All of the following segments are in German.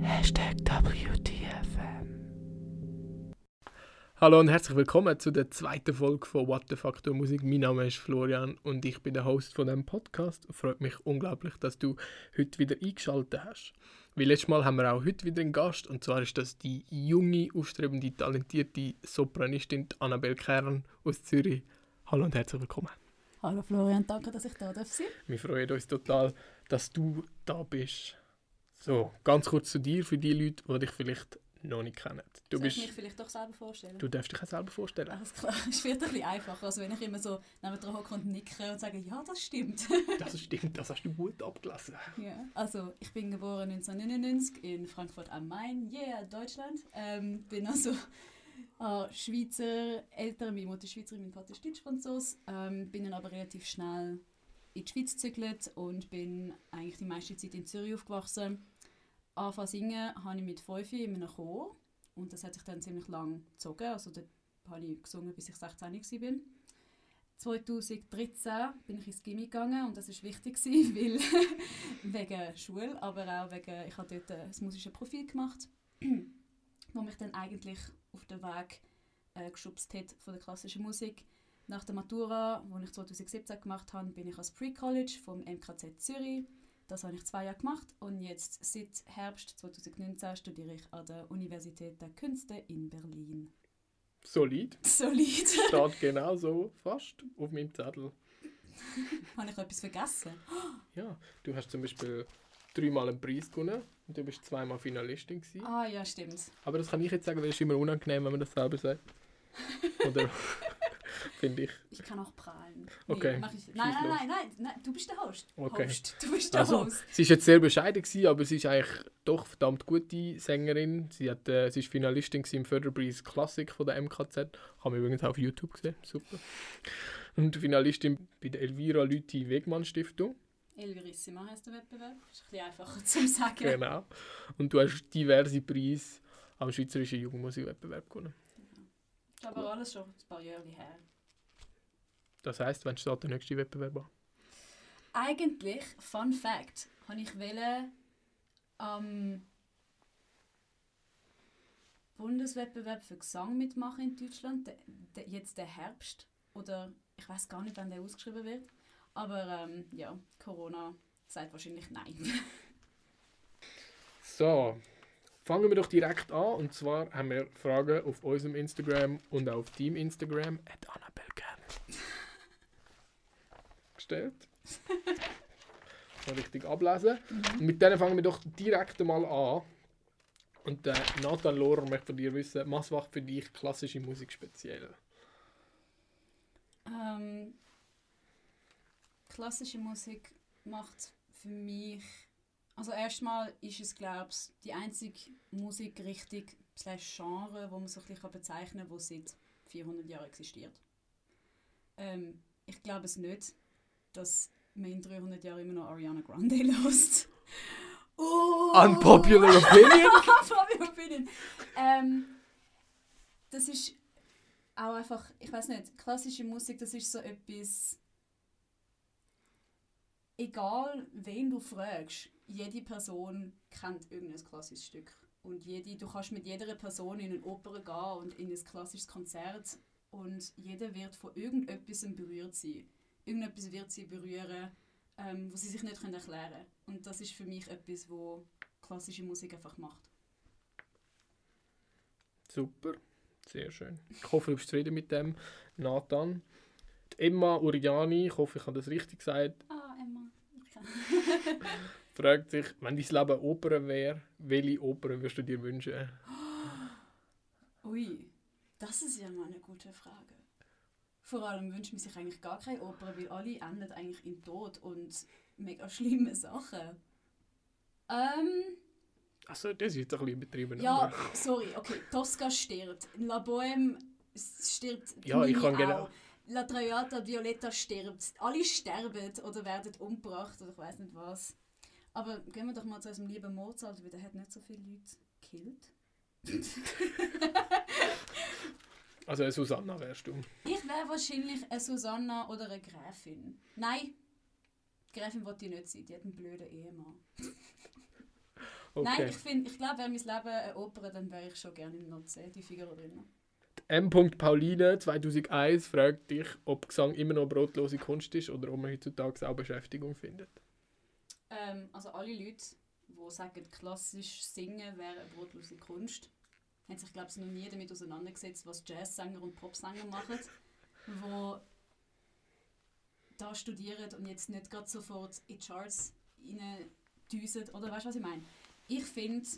Hashtag WTFM. Hallo und herzlich willkommen zu der zweiten Folge von What the Factor Musik. Mein Name ist Florian und ich bin der Host von diesem Podcast. Freut mich unglaublich, dass du heute wieder eingeschaltet hast. Wie letztes Mal haben wir auch heute wieder einen Gast und zwar ist das die junge, aufstrebende, talentierte Sopranistin Annabelle Kern aus Zürich. Hallo und herzlich willkommen. Hallo Florian, danke, dass ich da darf sein. Wir freuen uns total, dass du da bist. So, ganz kurz zu dir, für die Leute, die dich vielleicht noch nicht kennen. Du, Soll bist, ich mich vielleicht doch selber vorstellen? du darfst dich auch selber vorstellen. Alles klar, es wird ein bisschen einfacher, als wenn ich immer so neben dran hocke und nicke und sage, ja, das stimmt. Das stimmt, das hast du gut abgelesen. ja. Also, ich bin geboren 1999 in Frankfurt am Main, yeah, Deutschland. Ähm, bin also äh, Schweizer Eltern, meine Mutter ist Schweizerin, mein Vater ist Deutsch-Franzos. Ähm, bin dann aber relativ schnell in die Schweiz gezügelt und bin eigentlich die meiste Zeit in Zürich aufgewachsen. Anfangen singen habe ich mit 5 in einem Chor und das hat sich dann ziemlich lang gezogen. Also dort habe ich gesungen, bis ich 16 war. 2013 bin ich ins Gimmi gegangen und das war wichtig, gewesen, weil wegen Schule, aber auch wegen, ich habe dort äh, das musische Profil gemacht, wo mich dann eigentlich auf den Weg äh, geschubst hat von der klassischen Musik. Nach der Matura, die ich 2017 gemacht habe, bin ich als Pre-College vom MKZ Zürich. Das habe ich zwei Jahre gemacht und jetzt seit Herbst 2019 studiere ich an der Universität der Künste in Berlin. Solid. Solid. Steht genau so fast auf meinem Zettel. habe ich etwas vergessen? Ja, du hast zum Beispiel dreimal einen Preis gewonnen und du bist zweimal Finalistin gewesen. Ah ja, stimmt. Aber das kann ich jetzt sagen, das ist immer unangenehm, wenn man das selber sagt. Oder finde ich. Ich kann auch prahlen. Okay, mach ich. Nein, nein, nein, nein, nein, du bist der Host. Okay. Host. Du bist der Also, Host. sie ist jetzt sehr bescheiden gewesen, aber sie ist eigentlich doch verdammt gute Sängerin. Sie, hat, äh, sie ist Finalistin im Förderpreis Klassik von der MKZ. Kann man übrigens auch auf YouTube sehen. Super. Und Finalistin bei der Elvira Lüthi Wegmann Stiftung. Elvirissima heisst der Wettbewerb. Ist ein bisschen einfacher zu sagen. Genau. Und du hast diverse Preise am Schweizerischen Jugendmusikwettbewerb gewonnen. Ist aber alles schon ein paar Jahre her. Das heisst, wenn steht der nächste Wettbewerb an? Eigentlich, Fun Fact, habe ich wählen am Bundeswettbewerb für Gesang mitmachen in Deutschland, jetzt der Herbst. Oder ich weiß gar nicht, wann der ausgeschrieben wird. Aber ähm, ja, Corona sagt wahrscheinlich nein. So, fangen wir doch direkt an. Und zwar haben wir Fragen auf unserem Instagram und auf Team Instagram at gestellt. Mal richtig ablesen. Und mit denen fangen wir doch direkt mal an. Und äh, Nathan Lohrer möchte von dir wissen, was macht für dich klassische Musik speziell? Ähm, klassische Musik macht für mich. Also erstmal ist es, glaube ich, die einzige Musikrichtung slash Genre, wo man so ein bisschen bezeichnen kann, die seit 400 Jahren existiert. Ähm, ich glaube es nicht, dass man in 300 Jahren immer noch Ariana Grande hört. Oh! Unpopular opinion? Unpopular opinion. Ähm, das ist auch einfach, ich weiß nicht, klassische Musik, das ist so etwas. Egal, wen du fragst, jede Person kennt irgendein klassisches Stück. Und jede, du kannst mit jeder Person in eine Oper gehen und in ein klassisches Konzert und jeder wird von irgendetwas berührt sein. Irgendetwas wird sie berühren, ähm, wo sie sich nicht können erklären können. Und das ist für mich etwas, wo klassische Musik einfach macht. Super, sehr schön. Ich hoffe, du bist zufrieden mit dem, Nathan. Die Emma Uriani, ich hoffe, ich habe das richtig gesagt, Ah. fragt sich, wenn dein Leben Oper wäre, welche Oper würdest du dir wünschen? Ui, das ist ja mal eine gute Frage. Vor allem wünscht man sich eigentlich gar keine Oper, weil alle enden eigentlich im Tod und mega schlimme Sachen. Ähm, Also, das ist jetzt ein bisschen übertrieben. ja, aber- sorry, okay, Tosca stirbt. La Bohème stirbt. Ja, ich kann genau- auch. La Traviata Violetta stirbt. Alle sterben oder werden umgebracht oder ich weiß nicht was. Aber gehen wir doch mal zu unserem lieben Mozart, weil der hat nicht so viele Leute gekillt. Also, eine Susanna wärst du. Ich wäre wahrscheinlich eine Susanna oder eine Gräfin. Nein. Die Gräfin wollte ich nicht sein, die hat einen blöden Ehemann. Okay. Nein, ich, find, ich glaube, wäre mein Leben eine Oper, dann wäre ich schon gerne im Nutze, die Figaro M. Pauline 2001 fragt dich, ob Gesang immer noch brotlose Kunst ist oder ob man heutzutage auch Beschäftigung findet. Ähm, also alle Leute, die sagen, klassisch singen wäre eine brotlose Kunst, haben sich, glaube ich, noch nie damit auseinandergesetzt, was Jazzsänger und Popsänger machen, wo da studieren und jetzt nicht gerade sofort in die Charts reindüsen. Oder weißt du, was ich meine? Ich finde,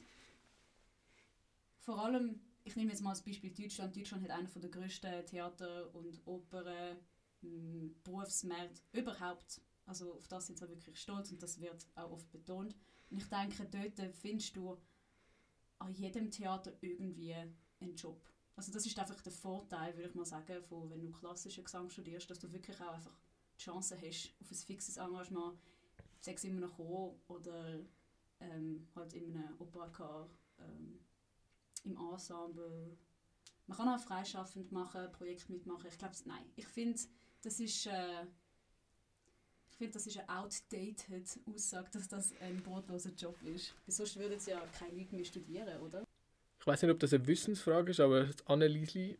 vor allem, ich nehme jetzt mal als Beispiel Deutschland. Deutschland hat einen der grössten Theater- und Opern-Berufsmärkte überhaupt. Also auf das sind sie wirklich stolz und das wird auch oft betont. Und ich denke, dort findest du an jedem Theater irgendwie einen Job. Also das ist einfach der Vorteil, würde ich mal sagen, von wenn du klassischen Gesang studierst, dass du wirklich auch einfach die Chance hast auf ein fixes Engagement, sechs immer noch kommen oder ähm, halt in einem Operachor, ähm, im Ensemble. Man kann auch freischaffend machen, Projekt mitmachen. Ich glaube, nein, ich finde, das ist äh, ich finde, das ist eine outdated Aussage, dass das ein brotloser Job ist. Sonst würden sie ja keine Leute mehr studieren, oder? Ich weiß nicht, ob das eine Wissensfrage ist, aber Anneliesli,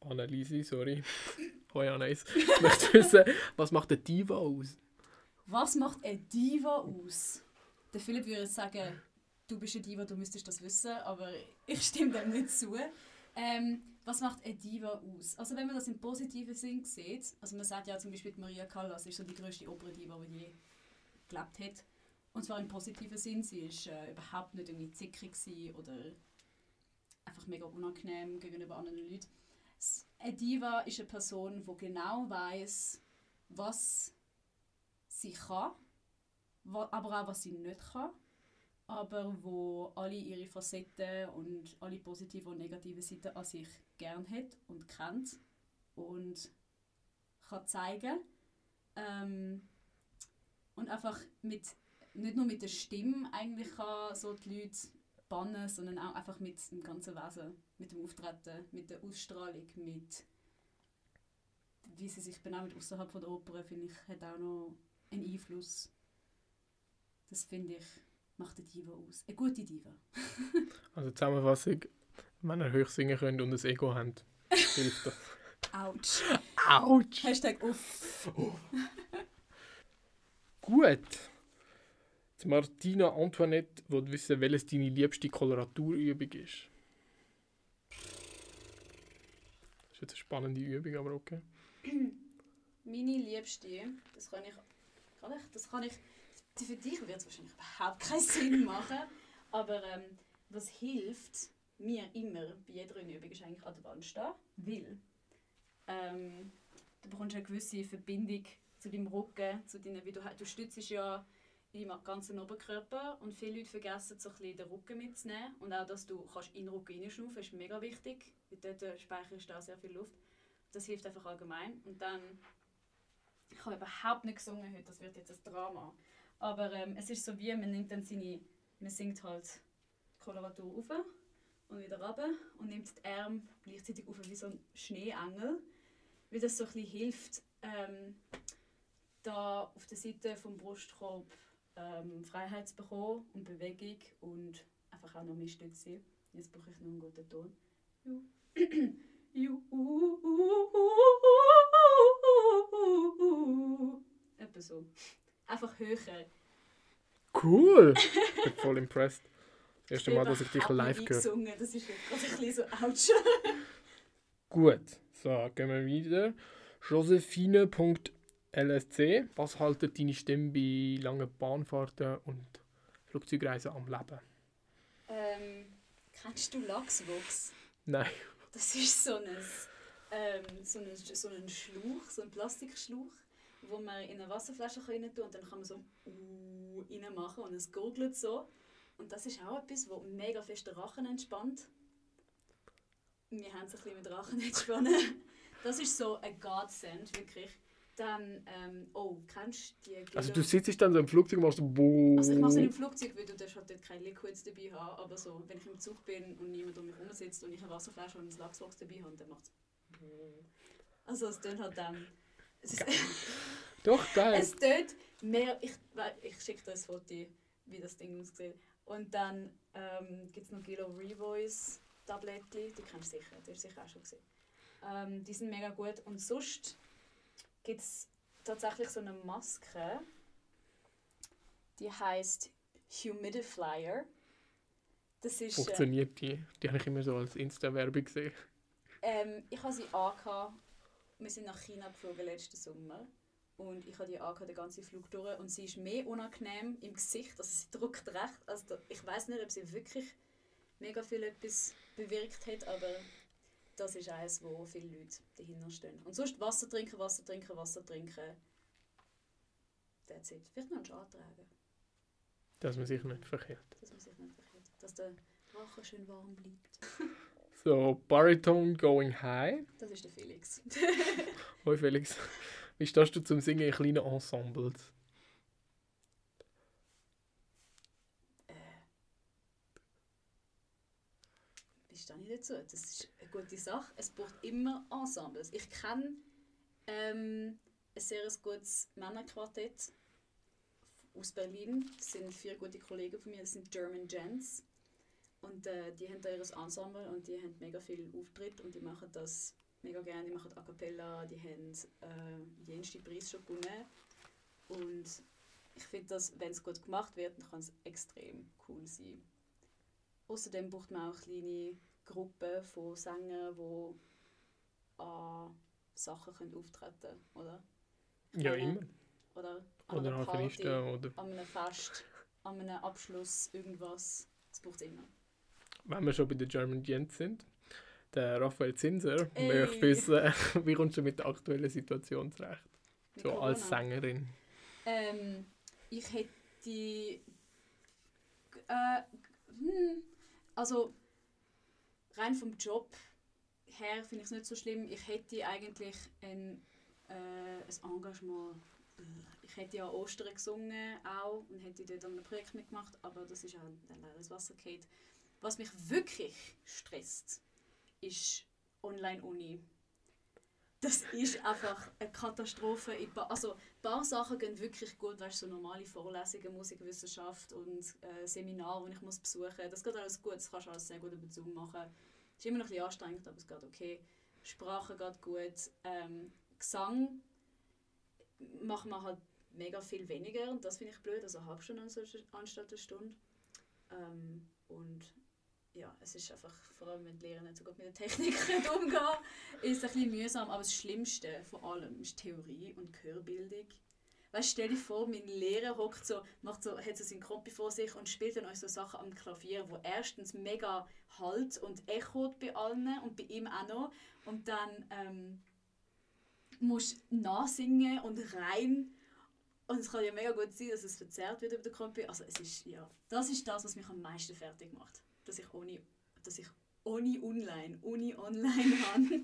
Anneliesli, sorry, hoi Anais, ich möchte wissen, was macht eine Diva aus? Was macht eine Diva aus? Der Philipp würde sagen, du bist eine Diva, du müsstest das wissen, aber ich stimme dem nicht zu. Ähm, was macht eine Diva aus? Also wenn man das im positiven Sinn sieht, also man sagt ja zum Beispiel Maria Callas ist so die größte Operndiva, die je gelebt hat. Und zwar im positiven Sinn, sie ist äh, überhaupt nicht irgendwie zickig oder einfach mega unangenehm gegenüber anderen Leuten. Eine Diva ist eine Person, die genau weiß, was sie kann, aber auch was sie nicht kann aber wo alle ihre Facetten und alle positiven und negativen Seiten an sich gern hat und kennt und kann zeigen. Ähm, und einfach mit, nicht nur mit der Stimme eigentlich kann so die Leute bannen, sondern auch einfach mit dem ganzen Wesen, mit dem Auftreten, mit der Ausstrahlung, mit wie sie sich benimmt außerhalb der Oper, finde ich, hat auch noch einen Einfluss. Das finde ich macht eine Diva aus. Eine gute Diva. also Zusammenfassung, wenn ihr hoch singen könnt und ein Ego habt, hilft das. Autsch. Autsch. Hashtag uff. Oh. Gut. Jetzt Martina Antoinette will wissen, welches deine liebste Koloraturübung ist. Das ist jetzt eine spannende Übung, aber okay. Meine liebste, das kann ich, kann ich, das kann ich für dich wird es wahrscheinlich überhaupt keinen Sinn machen. Aber ähm, was hilft mir immer bei jeder Übung ist eigentlich an der Wand stehen. Weil ähm, du bekommst eine gewisse Verbindung zu deinem Rücken, zu deinen, wie du, du stützt ja in deinem ganzen Oberkörper und viele Leute vergessen so ein den Rücken mitzunehmen und auch, dass du kannst in den Rücken hineinschnaufen ist mega wichtig, weil dort speicherst du auch sehr viel Luft. Das hilft einfach allgemein. Und dann, ich habe überhaupt nicht gesungen heute, das wird jetzt ein Drama. Aber ähm, es ist so wie, man nimmt dann seine, man singt halt Koloratur auf und wieder runter und nimmt die Arme gleichzeitig auf wie so ein Schneeengel, weil das so ein hilft, ähm, da auf der Seite vom Brustkorb ähm, Freiheit zu bekommen und Bewegung und einfach auch noch mehr Stütze. Jetzt brauche ich noch einen guten Ton. Etwa so einfach höher. Cool! Ich bin voll impressed. Das erste Mal, dass ich dich live höre. Das ist wirklich ein bisschen so ouch. Gut, so, gehen wir wieder. Josephine.lsc Was haltet deine Stimme bei langen Bahnfahrten und Flugzeugreisen am Leben? Ähm, kennst du Lachswuchs? Nein. Das ist so ein, ähm, so ein, so ein Schlauch, so ein Plastikschlauch wo man in eine Wasserflasche rein tun und dann kann man so uh, reinmachen und es gurgelt so. Und das ist auch etwas, das mega fest den Rachen entspannt. Wir haben es ein bisschen mit Rachen entspannen. Das ist so ein Godsend, wirklich. Dann, ähm, oh, kennst du die Gilder? Also du sitzt dann so im Flugzeug und machst so boom. Also ich mache es im Flugzeug, weil du darfst halt dort keine Liquids dabei haben, aber so, wenn ich im Zug bin und niemand um mich herum sitzt und ich eine Wasserflasche und ein Lachsbox dabei habe, dann macht es Also es tut halt dann... Doch, geil. Es tönt Mehr, ich ich schicke dir ein Foto, wie das Ding aussieht. Und dann ähm, gibt es noch Gilo Revoice Tablettchen, die kennst du sicher, die hast du sicher auch schon gesehen. Ähm, die sind mega gut. Und sonst gibt es tatsächlich so eine Maske, die heißt Humidifier. Das ist, äh, Funktioniert die? Die habe ich immer so als Insta-Werbung gesehen. Ähm, ich habe sie angehabt. Wir sind nach China geflogen letzten Sommer. Und ich habe die angehabt, den ganzen Flug durch. Und sie ist mehr unangenehm im Gesicht. Also sie drückt recht. Also ich weiß nicht, ob sie wirklich mega viel etwas bewirkt hat, aber das ist eines, wo viele Leute dahinter stehen. Und sonst Wasser trinken, Wasser trinken, Wasser trinken. That's it. Vielleicht noch einen Schal tragen. Dass man sich nicht verkehrt. Dass man sich nicht verkehrt. Dass der Rachen schön warm bleibt. so, Baritone Going High. Das ist der Felix. Hoi Felix. Wie stehst du zum Singen in kleinen Ensembles? Äh. Wie stehe ich dazu? Das ist eine gute Sache. Es braucht immer Ensembles. Ich kenne ähm, ein sehr gutes Männerquartett aus Berlin. Das sind vier gute Kollegen von mir, das sind German Gents. Und äh, die haben da ihr Ensemble und die haben mega viel Auftritt und die machen das mega gerne. Die machen A Cappella, die haben äh, jenste Preis schon gewonnen. Und ich finde, dass wenn es gut gemacht wird, dann kann es extrem cool sein. Außerdem braucht man auch kleine Gruppen von Sängern, die an Sachen können auftreten können, oder? Ja, immer. Oder an oder einer Party, oder an einem Fest, an einem Abschluss, irgendwas. Das braucht es immer. Wenn wir schon bei den German Gents sind, der Raphael Zinser Ey. möchte wissen, wie kommst du mit der aktuellen Situation zurecht? Mit so Corona. als Sängerin. Ähm, ich hätte äh, hm, also rein vom Job her finde ich es nicht so schlimm. Ich hätte eigentlich ein, äh, ein Engagement ich hätte ja Ostern gesungen auch und hätte dort an einem Projekt mitgemacht, aber das ist auch leider ins Wasser gefallen. Was mich wirklich stresst, ist Online-Uni. Das ist einfach eine Katastrophe. Also, ein paar Sachen gehen wirklich gut, weißt, so normale Vorlesungen, Musikwissenschaft und äh, Seminare, die ich muss besuchen muss. Das geht alles gut, das kannst du alles sehr gut über Zoom machen. Ist immer noch ein bisschen anstrengend, aber es geht okay. Sprache geht gut. Ähm, Gesang macht man halt mega viel weniger und das finde ich blöd, also eine Stunde anstatt eine Stunde. Ähm, und ja, es ist einfach, vor allem wenn die Lehrer nicht so gut mit der Technik umgehen ist es ein bisschen mühsam, aber das Schlimmste von allem ist Theorie und Hörbildung. Weißt, stell dir vor, mein Lehrer hockt so, macht so, hat so seinen Kopf vor sich und spielt dann euch so Sachen am Klavier, wo erstens mega halt und echot bei allen und bei ihm auch noch und dann ähm, musst nachsingen und rein. Und es kann ja mega gut sein, dass es verzerrt wird über den Computer. Also es ist, ja, das ist das, was mich am meisten fertig macht. Dass ich ohne, dass ich ohne online, Uni online habe.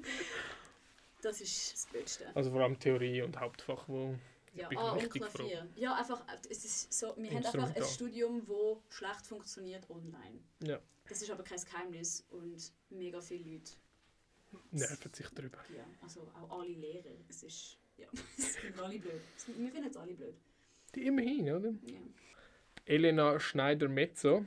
das ist das Beste. Also vor allem Theorie und Hauptfach, wo ja, ah, und Klavier. Ja, einfach, es ist so, wir haben einfach ein Studium, das schlecht funktioniert online. Ja. Das ist aber kein Geheimnis und mega viele Leute nerven sich darüber. Ja, also auch alle Lehrer. Es ist, ja, es sind alle blöd. Wir finden es alle blöd. Die immerhin, oder? Ja. Elena Schneider-Mezzo,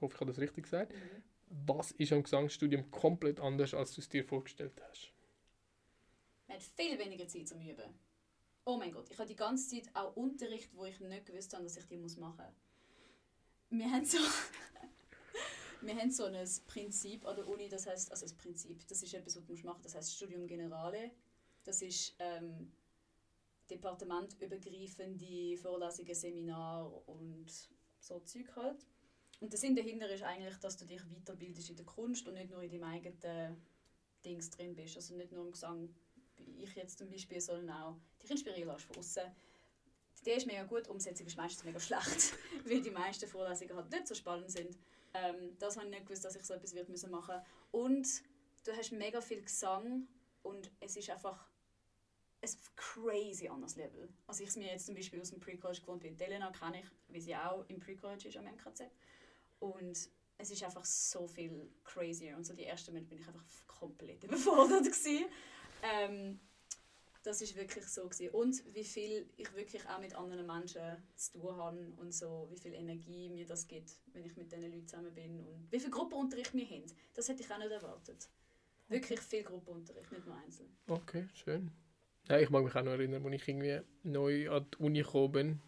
ich hoffe, ich habe das richtig gesagt. Mhm. Was ist am Gesangsstudium komplett anders, als du es dir vorgestellt hast? Man hat viel weniger Zeit zum Üben. Oh mein Gott, ich habe die ganze Zeit auch Unterricht, wo ich nicht gewusst habe, dass ich die machen muss. Wir haben so wir haben so ein Prinzip an der Uni, das heißt, also das Prinzip, das ist etwas, was du machen das heißt Studium Generale. Das ist ähm, departementübergreifende Vorlesungen, Seminare und so Zeug halt. Und der Sinn dahinter ist eigentlich, dass du dich weiterbildest in der Kunst und nicht nur in deinem eigenen Dings drin bist. Also nicht nur im Gesang, wie ich jetzt zum Beispiel, sondern auch dich inspirieren lässt von außen. Die Idee ist mega gut, die Umsetzung ist meistens mega schlecht, weil die meisten Vorlesungen halt nicht so spannend sind. Ähm, das habe ich nicht gewusst, dass ich so etwas wird müssen machen Und du hast mega viel Gesang und es ist einfach ein crazy anderes Level. Also ich es mir jetzt zum Beispiel aus dem Pre-College gewohnt bin. Elena kenne ich, wie sie auch im Pre-College ist am MKZ. Und es ist einfach so viel crazier. Und so die ersten Monate bin ich einfach komplett überfordert gewesen. Ähm, Das ist wirklich so gewesen. Und wie viel ich wirklich auch mit anderen Menschen zu tun habe und so, wie viel Energie mir das gibt, wenn ich mit diesen Leuten zusammen bin und wie viel Gruppenunterricht wir haben. Das hätte ich auch nicht erwartet. Wirklich viel Gruppenunterricht, nicht nur einzeln. Okay, schön. Ja, ich mag mich auch noch erinnern, als ich irgendwie neu an die Uni gekommen bin.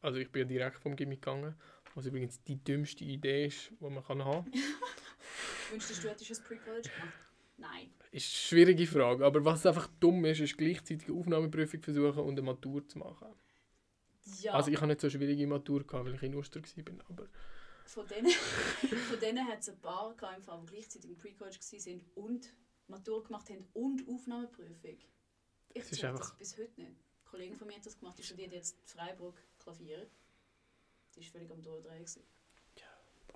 Also ich bin ja direkt vom Gimmick gegangen. Was übrigens die dümmste Idee ist, die man kann haben kann. Wünschst du, du hättest ein Pre-College gemacht? Nein. Ist eine schwierige Frage, aber was einfach dumm ist, ist gleichzeitig eine Aufnahmeprüfung versuchen und eine Matur zu machen. Ja. Also ich habe nicht so eine schwierige Matur gehabt, weil ich in Oster war, aber Von denen, von denen hat es ein paar gehabt, die gleichzeitig im Pre-College waren und Matur gemacht haben und Aufnahmeprüfung. Ich check das bis heute nicht. Eine Kollegin von mir hat das gemacht, die studiert jetzt Freiburg Klavier. Die war völlig am Durchdrehen. gewesen.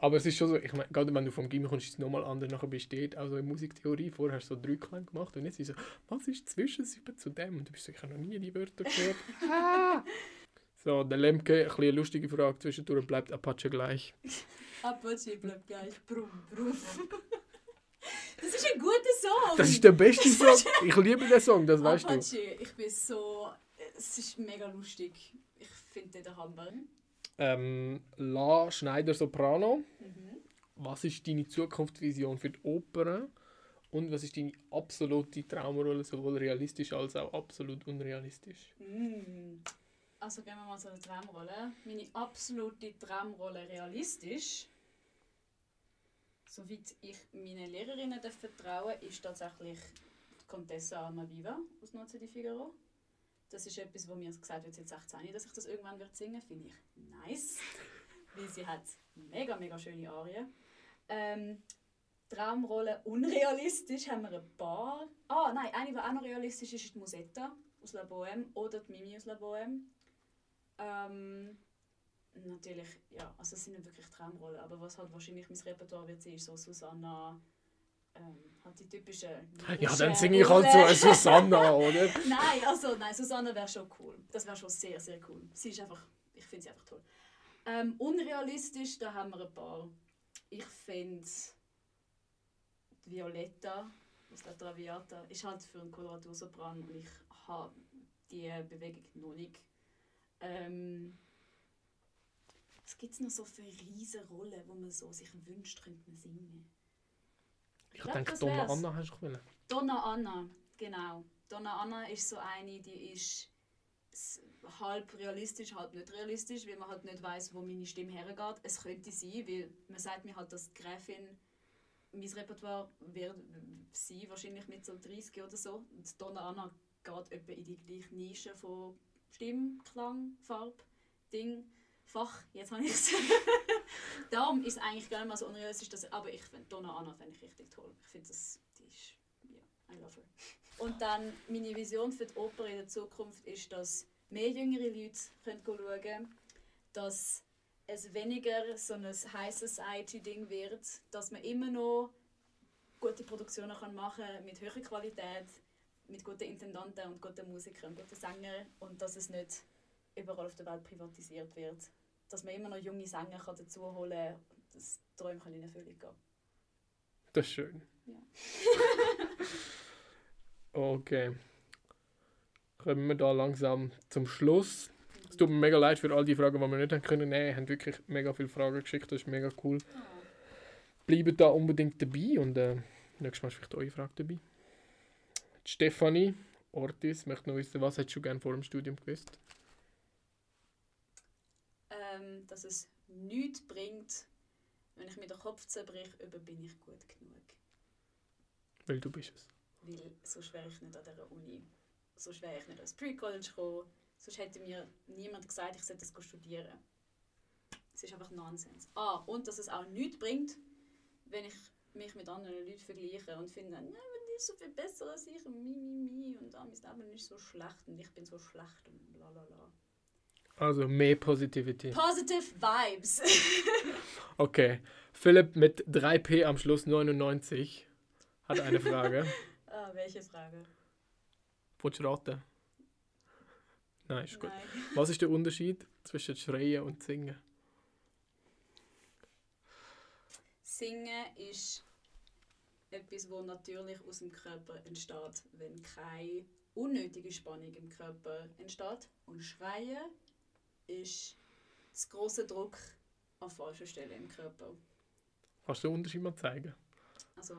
Aber es ist schon so, ich meine, gerade wenn du vom Gimmick kommst, ist es nochmal anders. Nachher besteht auch so in Musiktheorie. Vorher hast du so Dreiklang gemacht und jetzt ist so, was ist Zwischensilbe zu dem? Und du bist so, ich habe noch nie die Wörter gehört. so, der Lemke, ein bisschen eine lustige Frage. Zwischendurch bleibt Apache gleich. Apache bleibt gleich. Brumm, brumm. Das ist ein guter Song! Das ist der beste Song. Ich liebe den Song, das weißt du. Apache, ich bin so... Es ist mega lustig. Ich finde den Hammer. Ähm, La Schneider Soprano. Mhm. Was ist deine Zukunftsvision für die Oper? Und was ist deine absolute Traumrolle, sowohl realistisch als auch absolut unrealistisch? Mm. Also gehen wir mal zu der Traumrolle. Meine absolute Traumrolle realistisch, soweit ich meinen Lehrerinnen darf vertrauen ist tatsächlich die Contessa Almaviva aus Noce di Figaro. Das ist etwas, wo mir gesagt wird, seit 16, dass ich das irgendwann wird singen finde ich nice. Weil sie hat mega, mega schöne Arien. Ähm, Traumrolle unrealistisch haben wir ein paar. Ah, nein, eine, die auch noch realistisch ist, ist die Musetta aus La Bohème oder die Mimi aus La Bohème. Ähm, natürlich, ja, also es sind nicht wirklich Traumrollen, aber was halt wahrscheinlich mein Repertoire wird sein, ist so Susanna, halt die typischen Ja, dann singe ich halt so Susanna, oder? Nein, also nein, Susanne wäre schon cool. Das wäre schon sehr, sehr cool. Sie ist einfach, ich finde sie einfach toll. Ähm, unrealistisch, da haben wir ein paar. Ich finde Violetta aus der Traviata ist halt für einen Koloratursopran und ich habe die Bewegung noch nicht. Ähm, was gibt es noch so für riesige Rollen, wo man so sich wünscht, könnte man singen? Ich glaub, denke, Donna wär's. Anna hast du wollen. Donna Anna, genau. Donna Anna ist so eine, die ist halb realistisch, halb nicht realistisch, weil man halt nicht weiß, wo meine Stimme hergeht. Es könnte sein, weil man sagt mir halt, dass die Gräfin mein Repertoire wird sie wahrscheinlich mit so 30 oder so. Und Donna Anna geht etwa in die gleiche Nische von Stimme, Klang, Farbe, Ding, Fach. Jetzt habe ich es. Darum ist es eigentlich gar nicht mal so unrealistisch, dass, aber ich finde Donna Anna finde ich richtig toll. Ich finde das, die ist, ja, I love her. Und dann meine Vision für die Oper in der Zukunft ist, dass mehr jüngere Leute können schauen können, dass es weniger so ein High Society-Ding wird, dass man immer noch gute Produktionen kann machen kann mit hoher Qualität, mit guten Intendanten und guten Musikern und guten Sängern und dass es nicht überall auf der Welt privatisiert wird. Dass man immer noch junge Sänger kann dazu holen kann, die Träume können in Erfüllung gehen. Das ist schön. Ja. okay. Kommen wir da langsam zum Schluss. Es tut mir mega leid für all die Fragen, die wir nicht haben können. Nein, habt wirklich mega viele Fragen geschickt. Das ist mega cool. Ah. Bleibt da unbedingt dabei und äh, nächstes Mal ist vielleicht eure Frage dabei. Die Stefanie Ortiz möchte noch wissen, was hättest du gerne vor dem Studium gewusst? Dass es nichts bringt, wenn ich mir den Kopf zerbrich, über bin ich gut genug. Weil du bist es. Weil sonst wäre ich nicht an dieser Uni. Sonst wäre ich nicht ans Pre-College gekommen. Sonst hätte mir niemand gesagt, ich sollte das studieren. Es ist einfach Nonsens. Ah, und dass es auch nichts bringt, wenn ich mich mit anderen Leuten vergleiche und finde, ja, die ist so viel besser als ich und mi, mi, mi und ah, mein Leben ist so schlecht und ich bin so schlecht und la la la. Also mehr Positivity. Positive Vibes! Okay. Philipp mit 3P am Schluss 99 hat eine Frage. ah, welche Frage? Wolltest raten? Nein, ist gut. Nein. Was ist der Unterschied zwischen Schreien und Singen? Singen ist etwas, das natürlich aus dem Körper entsteht, wenn keine unnötige Spannung im Körper entsteht. Und Schreien ist das große Druck an falscher Stelle im Körper. Kannst du den Unterschied mal zeigen? Also.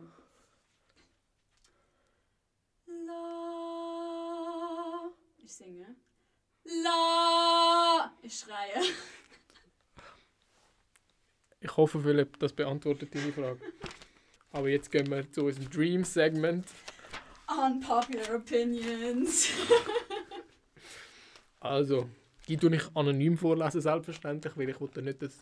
La ist singen. La ist schreien. Ich hoffe, Philipp, das beantwortet deine Frage. Aber jetzt gehen wir zu unserem Dream-Segment. Unpopular Opinions. Also, die tue ich anonym vorlesen, selbstverständlich, weil ich will nicht, dass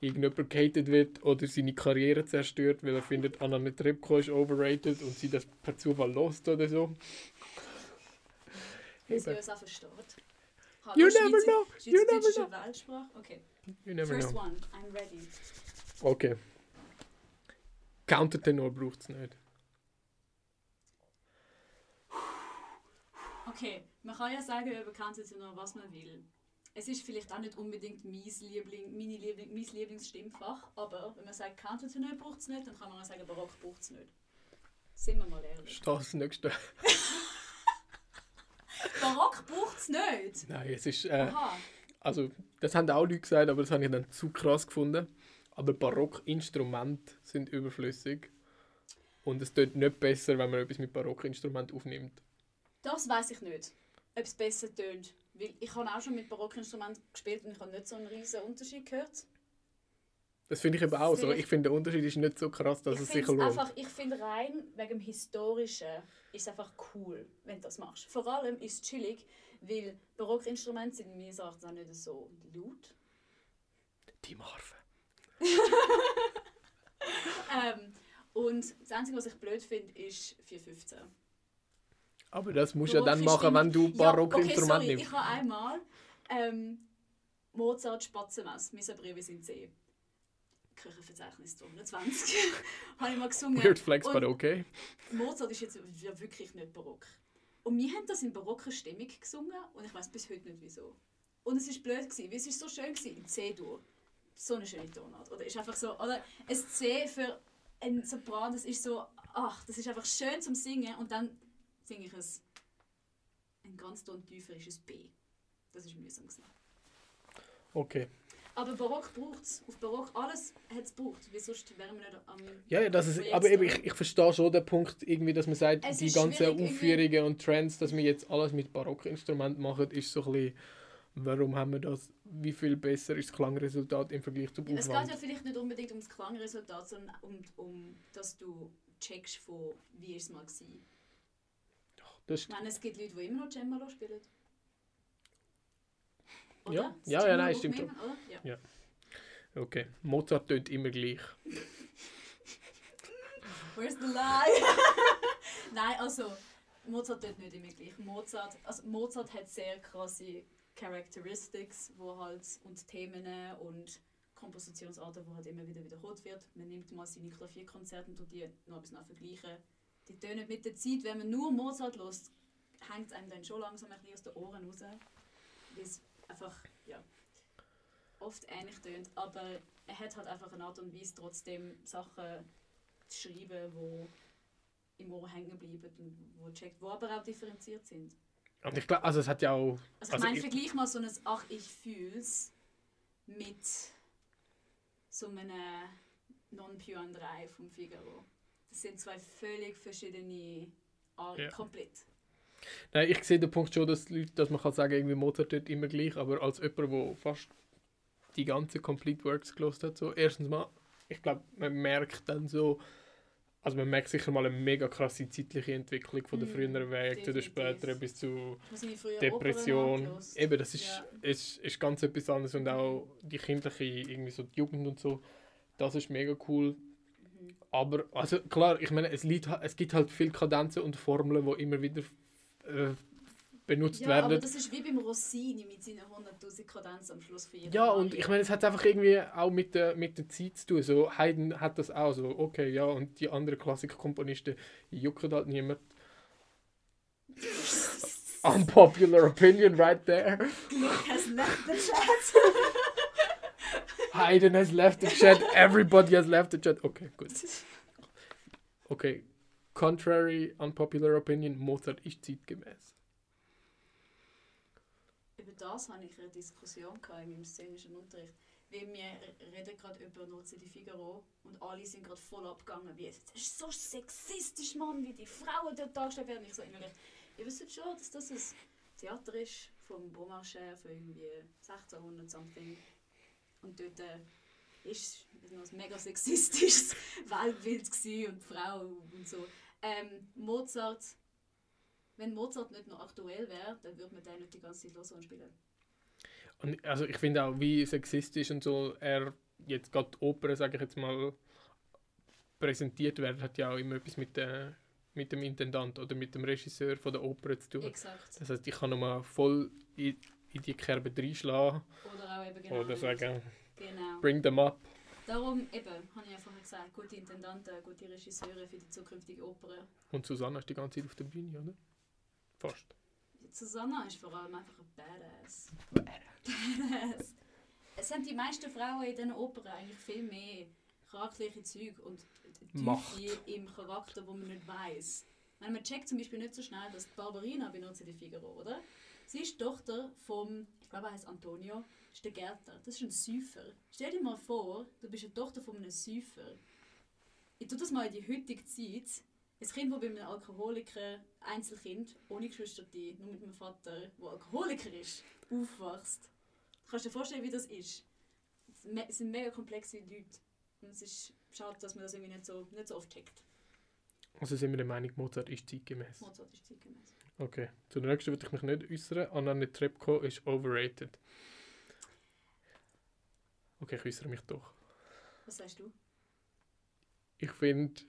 irgendjemand gehatet wird oder seine Karriere zerstört, weil er findet, Anna Netrebko ist overrated und sie das per Zufall lost oder so. Wie sie uns auch versteht. You never know, you never know. Weltsprache. Okay. You never First know. one. I'm ready. Okay. Countertenor braucht es nicht. Okay, man kann ja sagen über Countertenor, was man will. Es ist vielleicht auch nicht unbedingt mein, Liebling, meine Liebling, mein Lieblingsstimmfach, aber wenn man sagt, Countertenor braucht es nicht, dann kann man auch sagen, Barock braucht es nicht. Sind wir mal ehrlich. Das nächste? Barock braucht es nicht! Nein, es ist. Äh, also, das haben auch Leute gesagt, aber das habe ich dann zu krass gefunden. Aber Barockinstrumente sind überflüssig. Und es tut nicht besser, wenn man etwas mit Barockinstrumenten aufnimmt. Das weiß ich nicht, ob es besser tönt. Weil ich habe auch schon mit Barockinstrumenten gespielt und ich habe nicht so einen riesen Unterschied gehört. Das finde ich eben auch so. Ich finde, der Unterschied ist nicht so krass, dass ich es sich find's lohnt. einfach, ich finde rein wegen dem Historischen ist es einfach cool, wenn du das machst. Vor allem ist es chillig, weil Barockinstrumente sind meines Erachtens auch nicht so laut. Die Marve. Ähm, und das Einzige, was ich blöd finde, ist 415. Aber das musst du ja dann Barock machen, wenn du stimmt. Ja, okay, sorry, nimmst. Ich habe einmal ähm, Mozart Spatzenmess, Miserbreve sind C. Kirchenverzeichnis 220. habe ich mal gesungen. Weird flex, but okay. Mozart ist jetzt ja wirklich nicht barock. Und wir haben das in barocker Stimmung gesungen und ich weiß bis heute nicht wieso. Und es war blöd, gewesen, weil es ist so schön war, in C-Dur. So eine schöne Tonart. Oder ist einfach so, oder ein C für ein Sopran, das ist so, ach, das ist einfach schön zum Singen und dann singe ich es. Ein ganz Ton tiefer ist es B. Das ist mühsam gewesen. Okay. Aber Barock braucht es. Auf Barock alles hat es gebraucht, weil sonst wären wir nicht am... Ja, ja, das ist, Projekt aber eben, ich, ich verstehe schon den Punkt, irgendwie, dass man sagt, Es die ganzen Aufführungen und Trends, dass wir jetzt alles mit Barockinstrumenten machen, ist so ein bisschen, warum haben wir das, wie viel besser ist das Klangresultat im Vergleich zum Es geht Aufwand? ja vielleicht nicht unbedingt um das Klangresultat, sondern um, um dass du checkst von, wie es mal gewesen. Das Ich meine, es gibt Leute, die immer noch Cembalo spielen. Oder? Ja, Das ja, ja, nein, stimmt immer, oder? Ja. Okay, Mozart tönt immer gleich. Where's the lie? Nein, also Mozart tut nicht immer gleich. Mozart, also Mozart hat sehr krasse Characteristics, wo halt und Themen und Kompositionsarten, wo halt immer wieder wiederholt wird. Man nimmt mal seine Klavierkonzerte und tut die noch ein bisschen vergleichen. Die tönen mit der Zeit, wenn man nur Mozart hört, hängt es einem dann schon langsam ein bisschen aus den Ohren raus. Weil es einfach, ja, oft ähnlich tönt. Aber er hat halt einfach eine Art und Weise, trotzdem Sachen zu schreiben, die im Ohr hängen bleiben und wo, checkt, wo aber auch differenziert sind. Und ich glaube, also es hat ja auch, Also, Also ich meine, ich- vergleich mal so ein Ach, ich fühl's mit so einem Non-Pion 3 vom Figaro. Das sind zwei völlig verschiedene Arten, Ja. komplett. nein, ich sehe den Punkt schon, dass, Leute, dass man kann sagen, irgendwie Mozart tönt immer gleich, aber als jemand, der fast die ganze Complete Works gelost hat, so, erstens mal, ich glaube, man merkt dann so, also man merkt sicher mal eine mega krasse zeitliche Entwicklung von der Mhm, früheren Weg zu der späteren bis zu Depression. Eben, das ist, Ja. ist, ist ganz etwas anderes und auch die kindliche, irgendwie so die Jugend und so, das ist mega cool. Mhm. Aber, also klar, ich meine, es, liegt, es gibt halt viele Kadenzen und Formeln, die immer wieder äh, benutzt Ja, aber werden. das ist wie beim Rossini mit seinen 100'000 Kadenzen am Schluss für jede Ja, und ich meine, es hat einfach irgendwie auch mit der, mit der Zeit zu tun. So, Haydn hat das auch so, okay, ja, und die anderen Klassikkomponisten jucken halt niemand. Unpopular opinion right there. Gluck has left the chat. Haydn has left the chat, everybody has left the chat. Okay, gut. Okay, contrary, unpopular opinion, Mozart ist zeitgemäß. Über das hatte ich eine Diskussion in meinem szenischen Unterricht. Wir reden gerade über Nozze di Figaro und alle sind gerade voll abgegangen, wie es ist so sexistisch, Mann, wie die Frauen dort dargestellt werden. Ich so innerlich, ihr wisst schon, dass das ein Theater ist vom Beaumarchais von irgendwie 1600 something. Und dort äh, ist noch ein mega sexistisches Weltbild gewesen und Frau und so. Ähm, Mozart, wenn Mozart nicht noch aktuell wäre, dann würde man den nicht die ganze Zeit los spielen. Und also ich finde auch, wie sexistisch und so er jetzt gerade die Oper, sage ich jetzt mal, präsentiert wird, hat ja auch immer etwas mit, der, mit dem Intendant oder mit dem Regisseur von der Oper zu tun. Exakt. Das heißt, ich kann nochmal voll in, in die Kerbe reinschlagen Oder auch eben genau oder sagen, Genau. bring them up. Darum eben, habe ich ja vorher gesagt, gute Intendanten, gute Regisseure für die zukünftige Oper. Und Susanna ist die ganze Zeit auf der Bühne, oder? Fast. Susanna ist vor allem einfach ein Badass. Badass. Es haben die meisten Frauen in diesen Opern eigentlich viel mehr charakterliche Züge und. Tiefe im Charakter, wo man nicht weiß. Man checkt zum Beispiel nicht so schnell, dass die Barbarina benutzt die Figaro, oder? Sie ist Tochter vom, ich glaube er heißt Antonio, ist der Gärtner. Das ist ein Säufer. Stell dir mal vor, du bist eine Tochter von einem Säufer. Ich tue das mal in die heutige Zeit. Ein Kind, das bei einem Alkoholiker, Einzelkind, ohne Geschwister, nur mit einem Vater, der Alkoholiker ist, aufwachst. Kannst du dir vorstellen, wie das ist? Es sind mega komplexe Leute. Und es ist schade, dass man das irgendwie nicht so, nicht so oft checkt. Also sind wir der Meinung, Mozart ist zeitgemäß. Mozart ist zeitgemäß. Okay. Zu der nächsten würde ich mich nicht äußern. Anna Netrebko ist overrated. Okay, ich äußere mich doch. Was sagst du? Ich finde,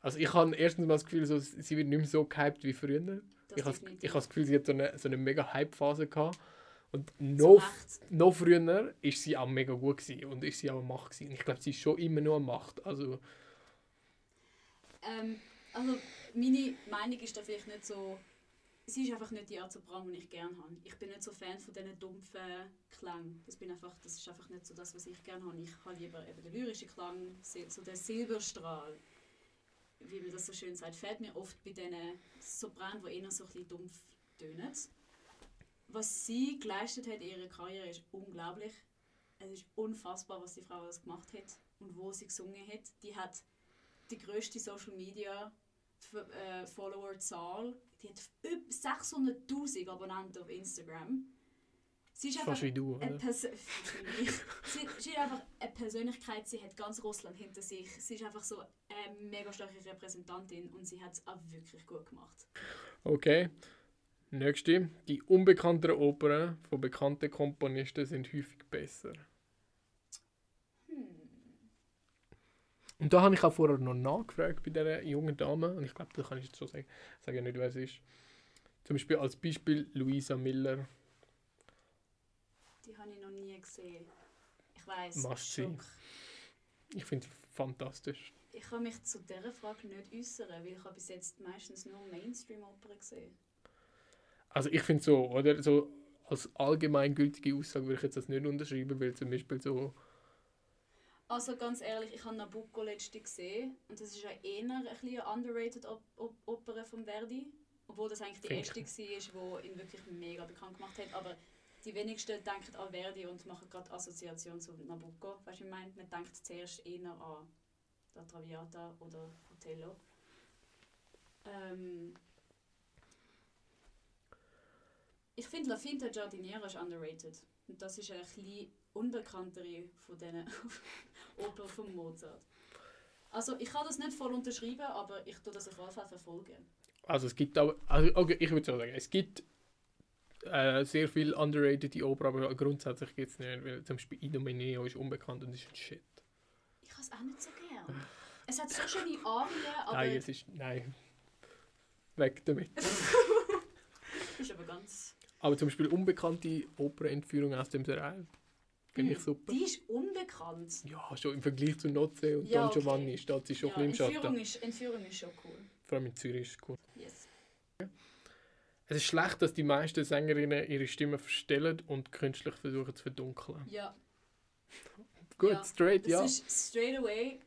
also ich habe erstens mal das Gefühl, so, sie wird nicht mehr so gehypt wie früher. Das Ich habe ich das Gefühl, sie hat so eine, so eine mega Hype-Phase gehabt. Und noch, noch früher ist sie auch mega gut gewesen und ist sie auch Macht gewesen. Und ich glaube, sie ist schon immer noch Macht. Also, Ähm, also meine Meinung ist da vielleicht nicht so. Sie ist einfach nicht die Art Sopran, die ich gerne habe. Ich bin nicht so Fan von diesen dumpfen Klängen. Das, bin einfach, das ist einfach nicht so das, was ich gerne habe. Ich habe lieber eben den lyrischen Klang, so den Silberstrahl, wie man das so schön sagt. Fällt mir oft bei diesen Sopranen, die eher so ein dumpf tönen. Was sie geleistet hat in ihrer Karriere ist unglaublich. Es ist unfassbar, was die Frau alles gemacht hat und wo sie gesungen hat. Die hat die grösste Social Media äh, Follower-Zahl. Die hat über 600.000 Abonnenten auf Instagram. Sie ist einfach fast wie du, eine? Pers sie, sie ist einfach eine Persönlichkeit, sie hat ganz Russland hinter sich. Sie ist einfach so eine mega starke Repräsentantin und sie hat es auch wirklich gut gemacht. Okay. Nächste. Die unbekannteren Opern von bekannten Komponisten sind häufig besser. Und da habe ich auch vorher noch nachgefragt bei dieser jungen Dame. Und ich glaube, das kann ich jetzt schon sagen. Ich sage ja nicht, wer es ist. Zum Beispiel als Beispiel Luisa Miller. Die habe ich noch nie gesehen. Ich weiß. See. Ich finde sie fantastisch. Ich kann mich zu dieser Frage nicht äußern, weil ich habe bis jetzt meistens nur Mainstream-Opern gesehen. Also ich finde so, oder? So als allgemeingültige Aussage würde ich jetzt das nicht unterschreiben, weil zum Beispiel so... Also ganz ehrlich, ich habe Nabucco letzte gesehen und das ist ja eher ein bisschen eine underrated Op Op Oper von Verdi. Obwohl das eigentlich die erste war, die ihn wirklich mega bekannt gemacht hat. Aber die wenigsten denken an Verdi und machen gerade Assoziation zu Nabucco. Weißt du, ich meine, man denkt zuerst eher an La Traviata oder Otello. Ähm ich finde La Finta Giardiniera ist underrated. Und das ist eine bisschen unbekanntere von diesen Opern von Mozart. Also ich kann das nicht voll unterschreiben, aber ich tue das auf jeden Fall verfolgen. Also es gibt aber... Also, okay, ich würde so sagen, es gibt äh, sehr viel underrated Oper, aber grundsätzlich gibt es nicht, weil zum Beispiel Idomeneo ist unbekannt und ist ein Shit. Ich habe es auch nicht so gern. Es hat so schöne Arien, aber Nein, es ist... Nein. Weg damit. ist aber ganz... Aber zum Beispiel unbekannte Opernentführung aus dem Serail. Finde ich super. Die ist unbekannt. Ja, schon im Vergleich zu Nozze und Ja, Don okay. Giovanni steht sie schon Ja, ein bisschen im Entführung Schatten. ist, Entführung ist schon cool. Vor allem in Zürich ist es cool. Yes. Es ist schlecht, dass die meisten Sängerinnen ihre Stimme verstellen und künstlich versuchen zu verdunkeln. Ja, Gut, Ja, straight, das ja. ist straight away,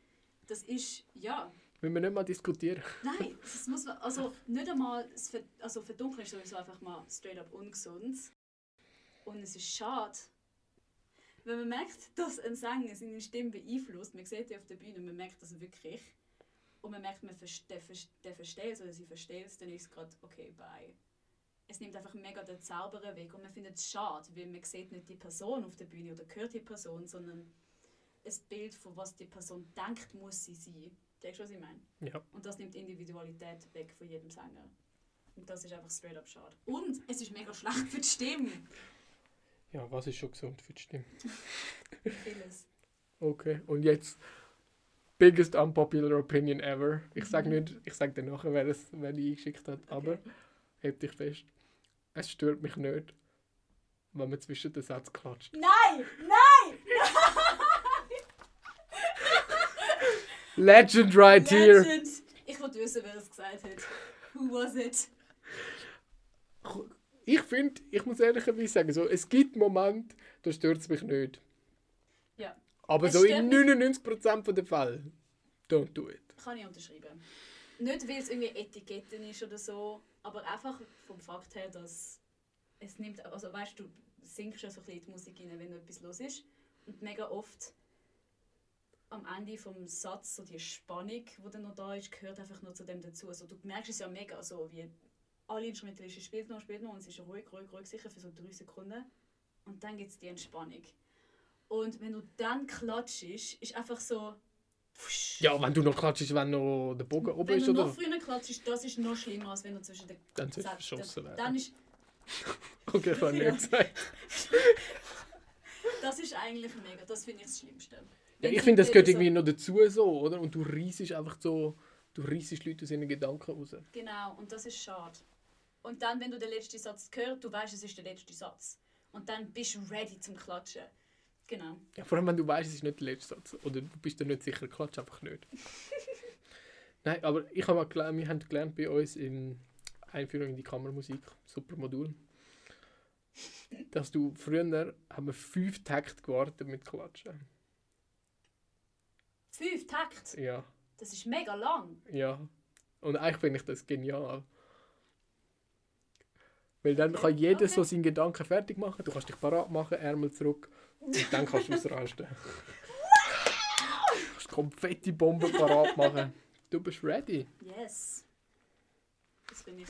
das ist, ja, Müssen wir nicht mal diskutieren? Nein, das muss man, also nicht einmal, das also verdunkeln ist sowieso einfach mal straight up ungesund. Und es ist schade, wenn man merkt, dass ein Sänger seine Stimme beeinflusst, man sieht die auf der Bühne, man merkt das wirklich. Und man merkt, man versteht, der, ver- der versteht es oder sie versteht es, dann ist es gerade, okay, bye. Es nimmt einfach mega den Zauberer weg und man findet es schade, weil man sieht nicht die Person auf der Bühne oder hört die Person, sondern ein Bild von was die Person denkt, muss sie sein. Denkst du, was ich meine? Ja. Und das nimmt die Individualität weg von jedem Sänger. Und das ist einfach straight up schade. Und es ist mega schlecht für die Stimme. Ja, was ist schon gesund für die Stimme? Vieles. Okay, und jetzt biggest unpopular opinion ever. Ich sage Mhm. nicht, ich sage dir nachher, wer, es, wer die eingeschickt hat, aber Okay. heb dich fest. Es stört mich nicht, wenn man zwischen den Sätzen klatscht. Nein! Nein! Legend right here! Legend! Ich wollte wissen, wer das gesagt hat. Who was it? Ich finde, ich muss ehrlicherweise sagen, so, es gibt Momente, da stört es mich nicht. Ja. Aber Es so in stört mich- 99% der Fälle, don't do it. Kann ich unterschreiben. Nicht, weil es irgendwie Etiketten ist oder so, aber einfach vom Fakt her, dass es nimmt, also weißt du, du singst ja so ein bisschen in die Musik rein, wenn etwas los ist. Und mega oft am Ende vom Satz, so die Spannung, die dann noch da ist, gehört einfach nur zu dem dazu. Also du merkst es ja mega, so wie alle Instrumentalisten spielt noch, spielt noch und es ist ruhig, ruhig, ruhig, sicher für so drei Sekunden. Und dann gibt es die Entspannung. Und wenn du dann klatschst, ist einfach so... pfusch. Ja, wenn du noch klatschst, wenn noch der Bogen oben Wenn ist, du oder? noch früher klatschst, das ist noch schlimmer, als wenn du zwischen den Dann sollst du verschossen werden. Dann ist, Okay, ich habe Ja. nicht gesagt. das ist eigentlich mega, das finde ich das Schlimmste. Ja, Wenn ich finde, das gehört irgendwie noch dazu, so, oder? Und du reißt einfach so, du reißt Leute aus ihren Gedanken raus. Genau, und das ist schade. Und dann, wenn du den letzten Satz hörst, du weißt, es ist der letzte Satz. Und dann bist du ready zum Klatschen. Genau. Ja, vor allem, wenn du weißt, es ist nicht der letzte Satz. Oder du bist dir nicht sicher, klatsch einfach nicht. Nein, aber ich habe mal gelernt, wir haben gelernt bei uns in Einführung in die Kammermusik, super Modul, dass du früher haben wir fünf Takte gewartet mit Klatschen. Fünf Takt, Ja, das ist mega lang. ja. Und eigentlich finde ich das genial. Weil dann kann jeder okay. so seinen Gedanken fertig machen, du kannst dich parat machen, Ärmel zurück und dann kannst du ausrasten. Du kannst Konfetti-Bomben parat machen. Du bist ready. Yes. Das bin ich.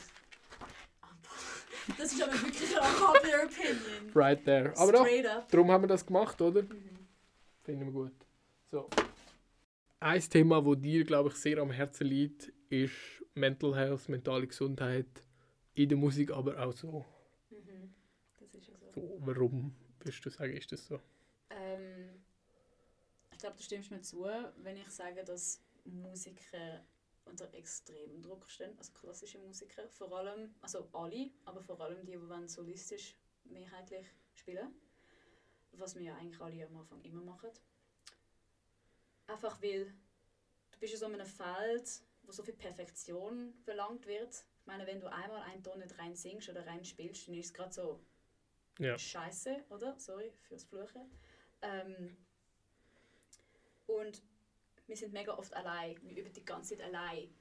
Das ist aber wirklich eine unpopular opinion. Right there. Aber doch, darum haben wir das gemacht, oder? Mhm. Finden wir gut. So. Ein Thema, das dir, glaube ich, sehr am Herzen liegt, ist Mental Health, mentale Gesundheit in der Musik, aber auch so. Mhm. Das ist ja so. warum würdest du sagen, ist das so? Ähm, ich glaube, du stimmst mir zu, wenn ich sage, dass Musiker unter extremem Druck stehen, also klassische Musiker, vor allem, also alle, aber vor allem die, die wollen solistisch mehrheitlich spielen, was wir ja eigentlich alle am Anfang immer machen. Einfach weil du bist in so einem Feld, wo so viel Perfektion verlangt wird. Ich meine, wenn du einmal einen Ton nicht rein singst oder rein spielst, dann ist es gerade so Ja. Scheiße, oder? Sorry fürs Fluchen. Ähm, und wir sind mega oft allein. Wir üben die ganze Zeit allein.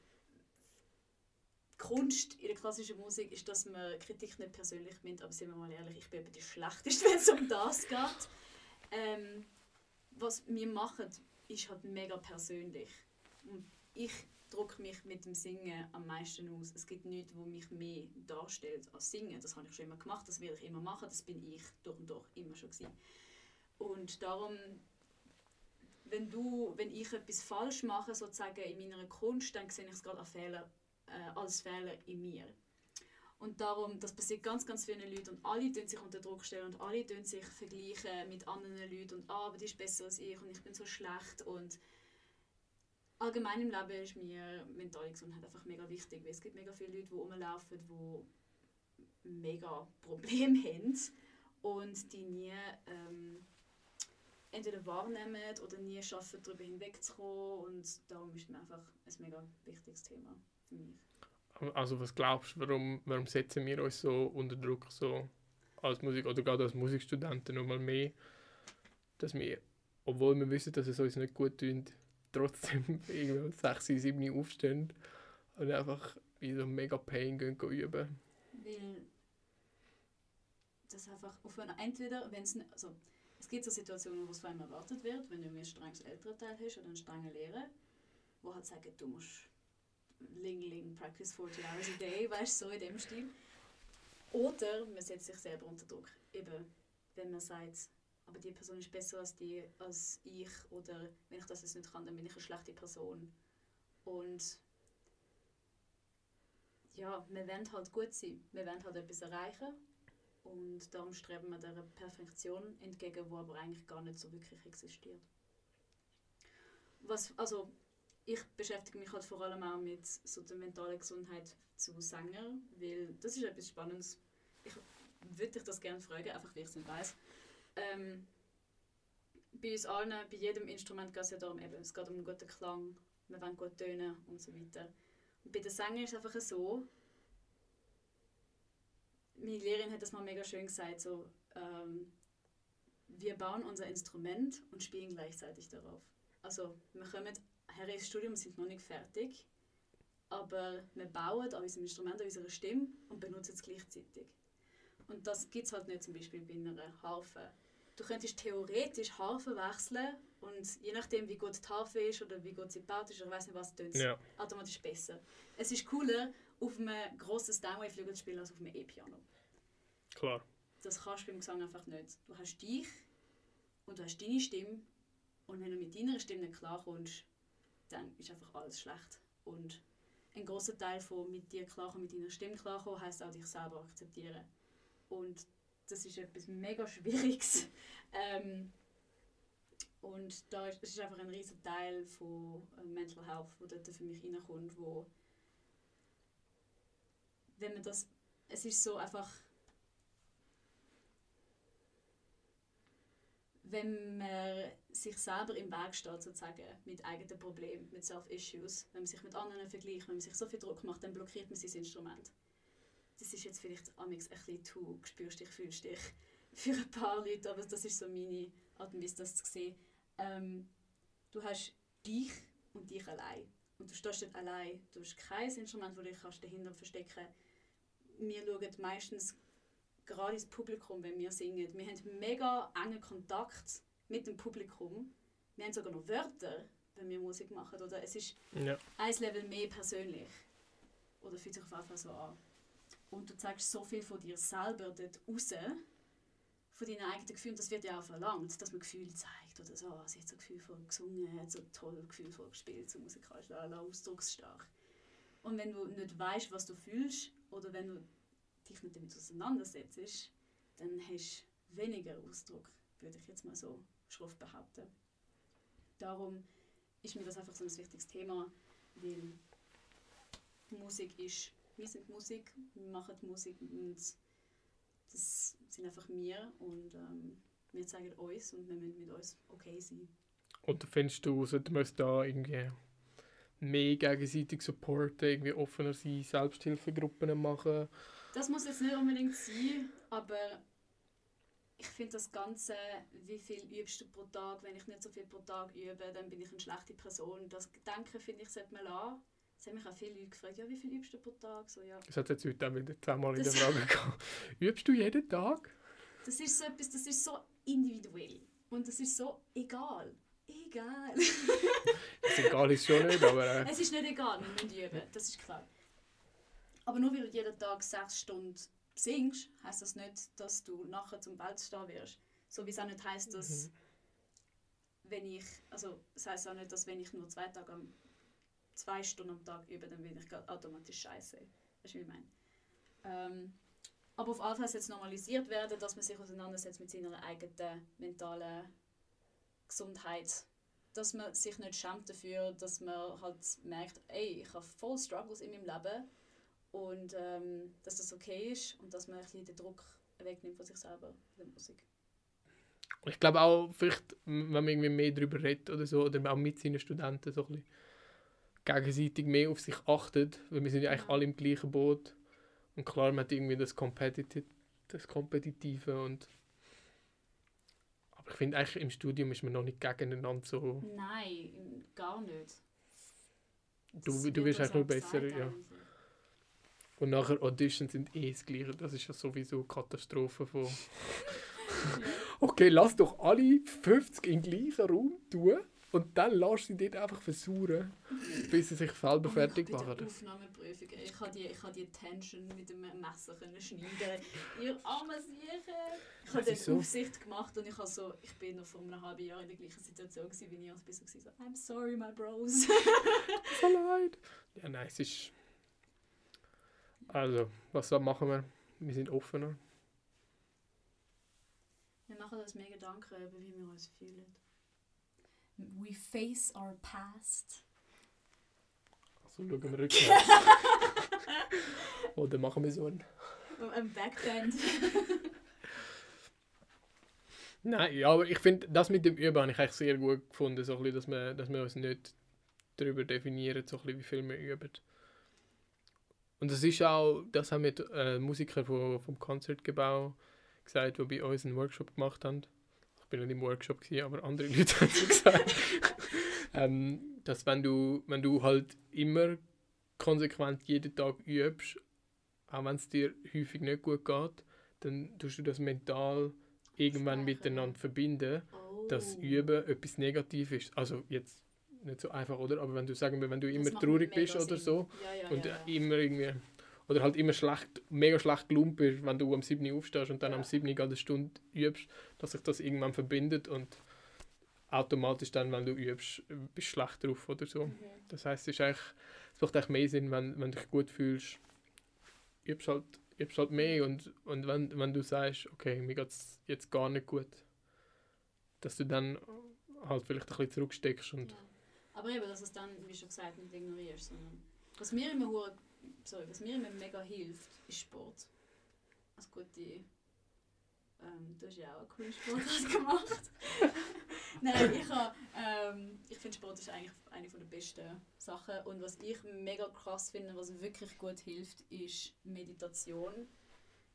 Die Kunst in der klassischen Musik ist, dass man Kritik nicht persönlich nimmt, aber sind wir mal ehrlich, ich bin eben die Schlechteste, wenn es um das geht. Ähm, was wir machen, ist halt mega persönlich. Und ich drücke mich mit dem Singen am meisten aus. Es gibt nichts, wo mich mehr darstellt als Singen. Das habe ich schon immer gemacht, das werde ich immer machen, das bin ich durch und durch immer schon gewesen. Und darum, wenn, du, wenn ich etwas falsch mache, sozusagen in meiner Kunst, dann sehe ich es gerade als Fehler, äh, als Fehler in mir. Und darum, das passiert ganz, ganz vielen Leuten und alle tun sich unter Druck stellen und alle tun sich vergleichen mit anderen Leuten und ah, aber die ist besser als ich und ich bin so schlecht und allgemein im Leben ist mir mentale Gesundheit einfach mega wichtig, weil es gibt mega viele Leute, die rumlaufen, die mega Probleme haben und die nie ähm, entweder wahrnehmen oder nie schaffen, darüber hinwegzukommen und darum ist mir einfach ein mega wichtiges Thema für mich. Also was glaubst du, warum, warum setzen wir uns so unter Druck so als Musik oder gerade als Musikstudenten nochmal mehr, dass wir, obwohl wir wissen, dass es uns nicht gut tut, trotzdem irgendwie um 6, 7 Uhr aufstehen und einfach wie so mega Pain gehen, gehen üben. Weil das einfach auf einer, entweder, wenn es also es gibt so Situationen, wo es von einem erwartet wird, wenn du ein strenges Elternteil hast oder einen strengen Lehrer, wo halt sagen, du musst Ling Ling practice 40 hours a day, weißt du, so in dem Stil. Oder man setzt sich selber unter Druck. Eben, wenn man sagt, aber die Person ist besser als, die, als ich oder wenn ich das jetzt nicht kann, dann bin ich eine schlechte Person. Und ja, wir wollen halt gut sein. Wir wollen halt etwas erreichen und darum streben wir der Perfektion entgegen, die aber eigentlich gar nicht so wirklich existiert. Was, also, ich beschäftige mich halt vor allem auch mit so der mentalen Gesundheit zu Sängern, weil das ist etwas Spannendes. Ich würde dich das gerne fragen, einfach weil ich es nicht weiss. Ähm, bei uns allen, bei jedem Instrument geht es ja darum, eben, es geht um einen guten Klang, wir wollen gut tönen und so weiter. Und bei den Sängern ist es einfach so, meine Lehrerin hat das mal mega schön gesagt, so, ähm, wir bauen unser Instrument und spielen gleichzeitig darauf. Also wir kommen her ins Studium, sind noch nicht fertig, aber wir bauen an unserem Instrument, an unserer Stimme und benutzen es gleichzeitig. Und das gibt es halt nicht zum Beispiel bei einer Harfe. Du könntest theoretisch Harfe wechseln und je nachdem, wie gut die Harfe ist oder wie gut sie gebaut ist, oder weiß nicht was, tut es Ja. automatisch besser. Es ist cooler, auf einem grossen Steinway-Flügel zu spielen als auf einem E-Piano. Klar. Das kannst du beim Gesang einfach nicht. Du hast dich und du hast deine Stimme und wenn du mit deiner Stimme nicht klarkommst, dann ist einfach alles schlecht. Und ein großer Teil von mit dir klarkommen, mit deiner Stimme klarkommen, heisst auch dich selber akzeptieren. Und das ist etwas mega Schwieriges. ähm, und da ist, das ist einfach ein riesiger Teil von äh, Mental Health, wo dort für mich reinkommt, wo wenn man das, es ist so einfach, wenn man sich selber im Weg steht, sozusagen, mit eigenen Problemen, mit Self-Issues, wenn man sich mit anderen vergleicht, wenn man sich so viel Druck macht, dann blockiert man sein Instrument. Das ist jetzt vielleicht amix ein bisschen too, spürst dich, fühlst dich für ein paar Leute, aber das ist so meine Art und Weise, das zu sehen. Ähm, du hast dich und dich allein. Und du stehst dort allein. Du hast kein Instrument, das du dich kannst dahinter verstecken. Wir schauen meistens gerade ins Publikum, wenn wir singen. Wir haben mega engen Kontakt mit dem Publikum. Wir haben sogar noch Wörter, wenn wir Musik machen. Oder es ist Ja. ein Level mehr persönlich. Oder fühlt sich auf jeden Fall so an. Und du zeigst so viel von dir selber dort raus, von deinen eigenen Gefühlen. Das wird ja auch verlangt, dass man Gefühle zeigt. Oder so, sie hat so gefühlvoll gesungen, hat so toll gefühlvoll gespielt, so musikalisch, lala, ausdrucksstark. Und wenn du nicht weißt, was du fühlst, oder wenn du dich nicht damit auseinandersetzt, dann hast du weniger Ausdruck, würde ich jetzt mal so schroff behaupten. Darum ist mir das einfach so ein wichtiges Thema, weil Musik ist, wir sind Musik, wir machen Musik und das sind einfach wir und ähm, wir zeigen uns und wir müssen mit uns okay sein. Und findest du, sollte man es da irgendwie mehr gegenseitig supporten, irgendwie offener sein, Selbsthilfegruppen machen? Das muss jetzt nicht unbedingt sein, aber ich finde das Ganze, wie viel übst du pro Tag, wenn ich nicht so viel pro Tag übe, dann bin ich eine schlechte Person. Das Gedanken finde ich, sollte man lassen. Es haben mich auch viele Leute gefragt, ja, wie viel übst du pro Tag? So, ja. Das hat jetzt heute auch wieder zweimal in der Frage gehabt. Übst du jeden Tag? Das ist so etwas, das ist so individuell. Und das ist so egal. Egal. Das egal ist schon nicht, aber äh, es ist nicht egal, wir müssen üben, das ist klar. Aber nur weil du jeden Tag sechs Stunden singst, heisst das nicht, dass du nachher zum Weltstar wirst. So wie es auch nicht heisst, dass wenn ich, also das heisst auch nicht, dass wenn ich nur zwei Tage am, zwei Stunden am Tag übe, dann bin ich automatisch scheiße. Weißt du, wie ich meine? Ähm, aber auf soll es normalisiert werden, dass man sich auseinandersetzt mit seiner eigenen mentalen Gesundheit. Dass man sich nicht schämt dafür, dass man halt merkt, ey, ich habe voll Struggles in meinem Leben und ähm, dass das okay ist und dass man ein bisschen den Druck wegnimmt von sich selber in der Musik. ich glaube auch, vielleicht, wenn man irgendwie mehr darüber redet oder so, oder auch mit seinen Studenten so ein bisschen gegenseitig mehr auf sich achtet, weil wir sind ja eigentlich alle im gleichen Boot. Und klar, man hat irgendwie das Competitive, das Kompetitive und Aber ich finde eigentlich im Studium ist man noch nicht gegeneinander so. Nein, gar nicht. Du, du wirst eigentlich nur besser, gesagt ja. eigentlich. Und nachher Auditions sind eh das Gleiche. Das ist ja sowieso eine Katastrophe von. Okay, lass doch alle 50 im gleichen Raum tun und dann lass sie dort einfach versuchen, bis sie sich selber fertig machen. der Aufnahmeprüfung, ey, ich habe die, ich habe die Tension mit dem Messer können schneiden. Ihr arme Siechen. Ich habe dann so. Aufsicht gemacht und ich habe so, ich bin noch vor einem halben Jahr in der gleichen Situation gewesen, wie ihr und bin so I'm sorry, my bros. So leid. Ja, nein, es ist. Also, was machen wir? Wir sind offener. Wir machen uns mega Gedanken, über wie wir uns fühlen. We face our past. Also schauen wir rückwärts. Oder machen wir so einen. Ein Backbend. Nein, ja, aber ich finde, das mit dem Üben habe ich eigentlich sehr gut gefunden, so ein bisschen, dass, wir, dass wir uns nicht darüber definieren, so ein bisschen, wie viel wir üben. Und das ist auch, das haben wir äh, Musiker vom, vom Konzertgebau gesagt, die bei uns einen Workshop gemacht haben. Ich bin nicht im Workshop, gewesen, aber andere Leute haben es gesagt. ähm, dass wenn du, wenn du halt immer konsequent jeden Tag übst, auch wenn es dir häufig nicht gut geht, dann tust du das mental irgendwann miteinander verbinden, Oh. dass Üben etwas Negatives ist. Also jetzt nicht so einfach, oder? Aber wenn du sagen wir, wenn du immer traurig bist oder Sinn. so Ja, ja, und ja, ja. immer irgendwie oder halt immer schlecht, mega schlecht gelaunt bist, wenn du am 7. Uhr aufstehst und dann am 7. Uhr eine Stunde übst, dass sich das irgendwann verbindet und automatisch dann, wenn du übst, bist du schlecht drauf oder so. Mhm. Das heißt, es ist eigentlich, es macht eigentlich mehr Sinn, wenn, wenn du dich gut fühlst, übst halt, übst halt mehr und, und wenn, wenn du sagst, okay, mir geht es jetzt gar nicht gut, dass du dann halt vielleicht ein bisschen zurücksteckst und Ja. Aber eben, dass es dann, wie schon gesagt, nicht ignorierst, sondern was mir immer sorry, was mir immer mega hilft, ist Sport. Also gute, ähm, du hast ja auch eine coole Sportart gemacht. Nein, ich, ähm, ich finde Sport ist eigentlich eine der besten Sachen und was ich mega krass finde, was wirklich gut hilft, ist Meditation.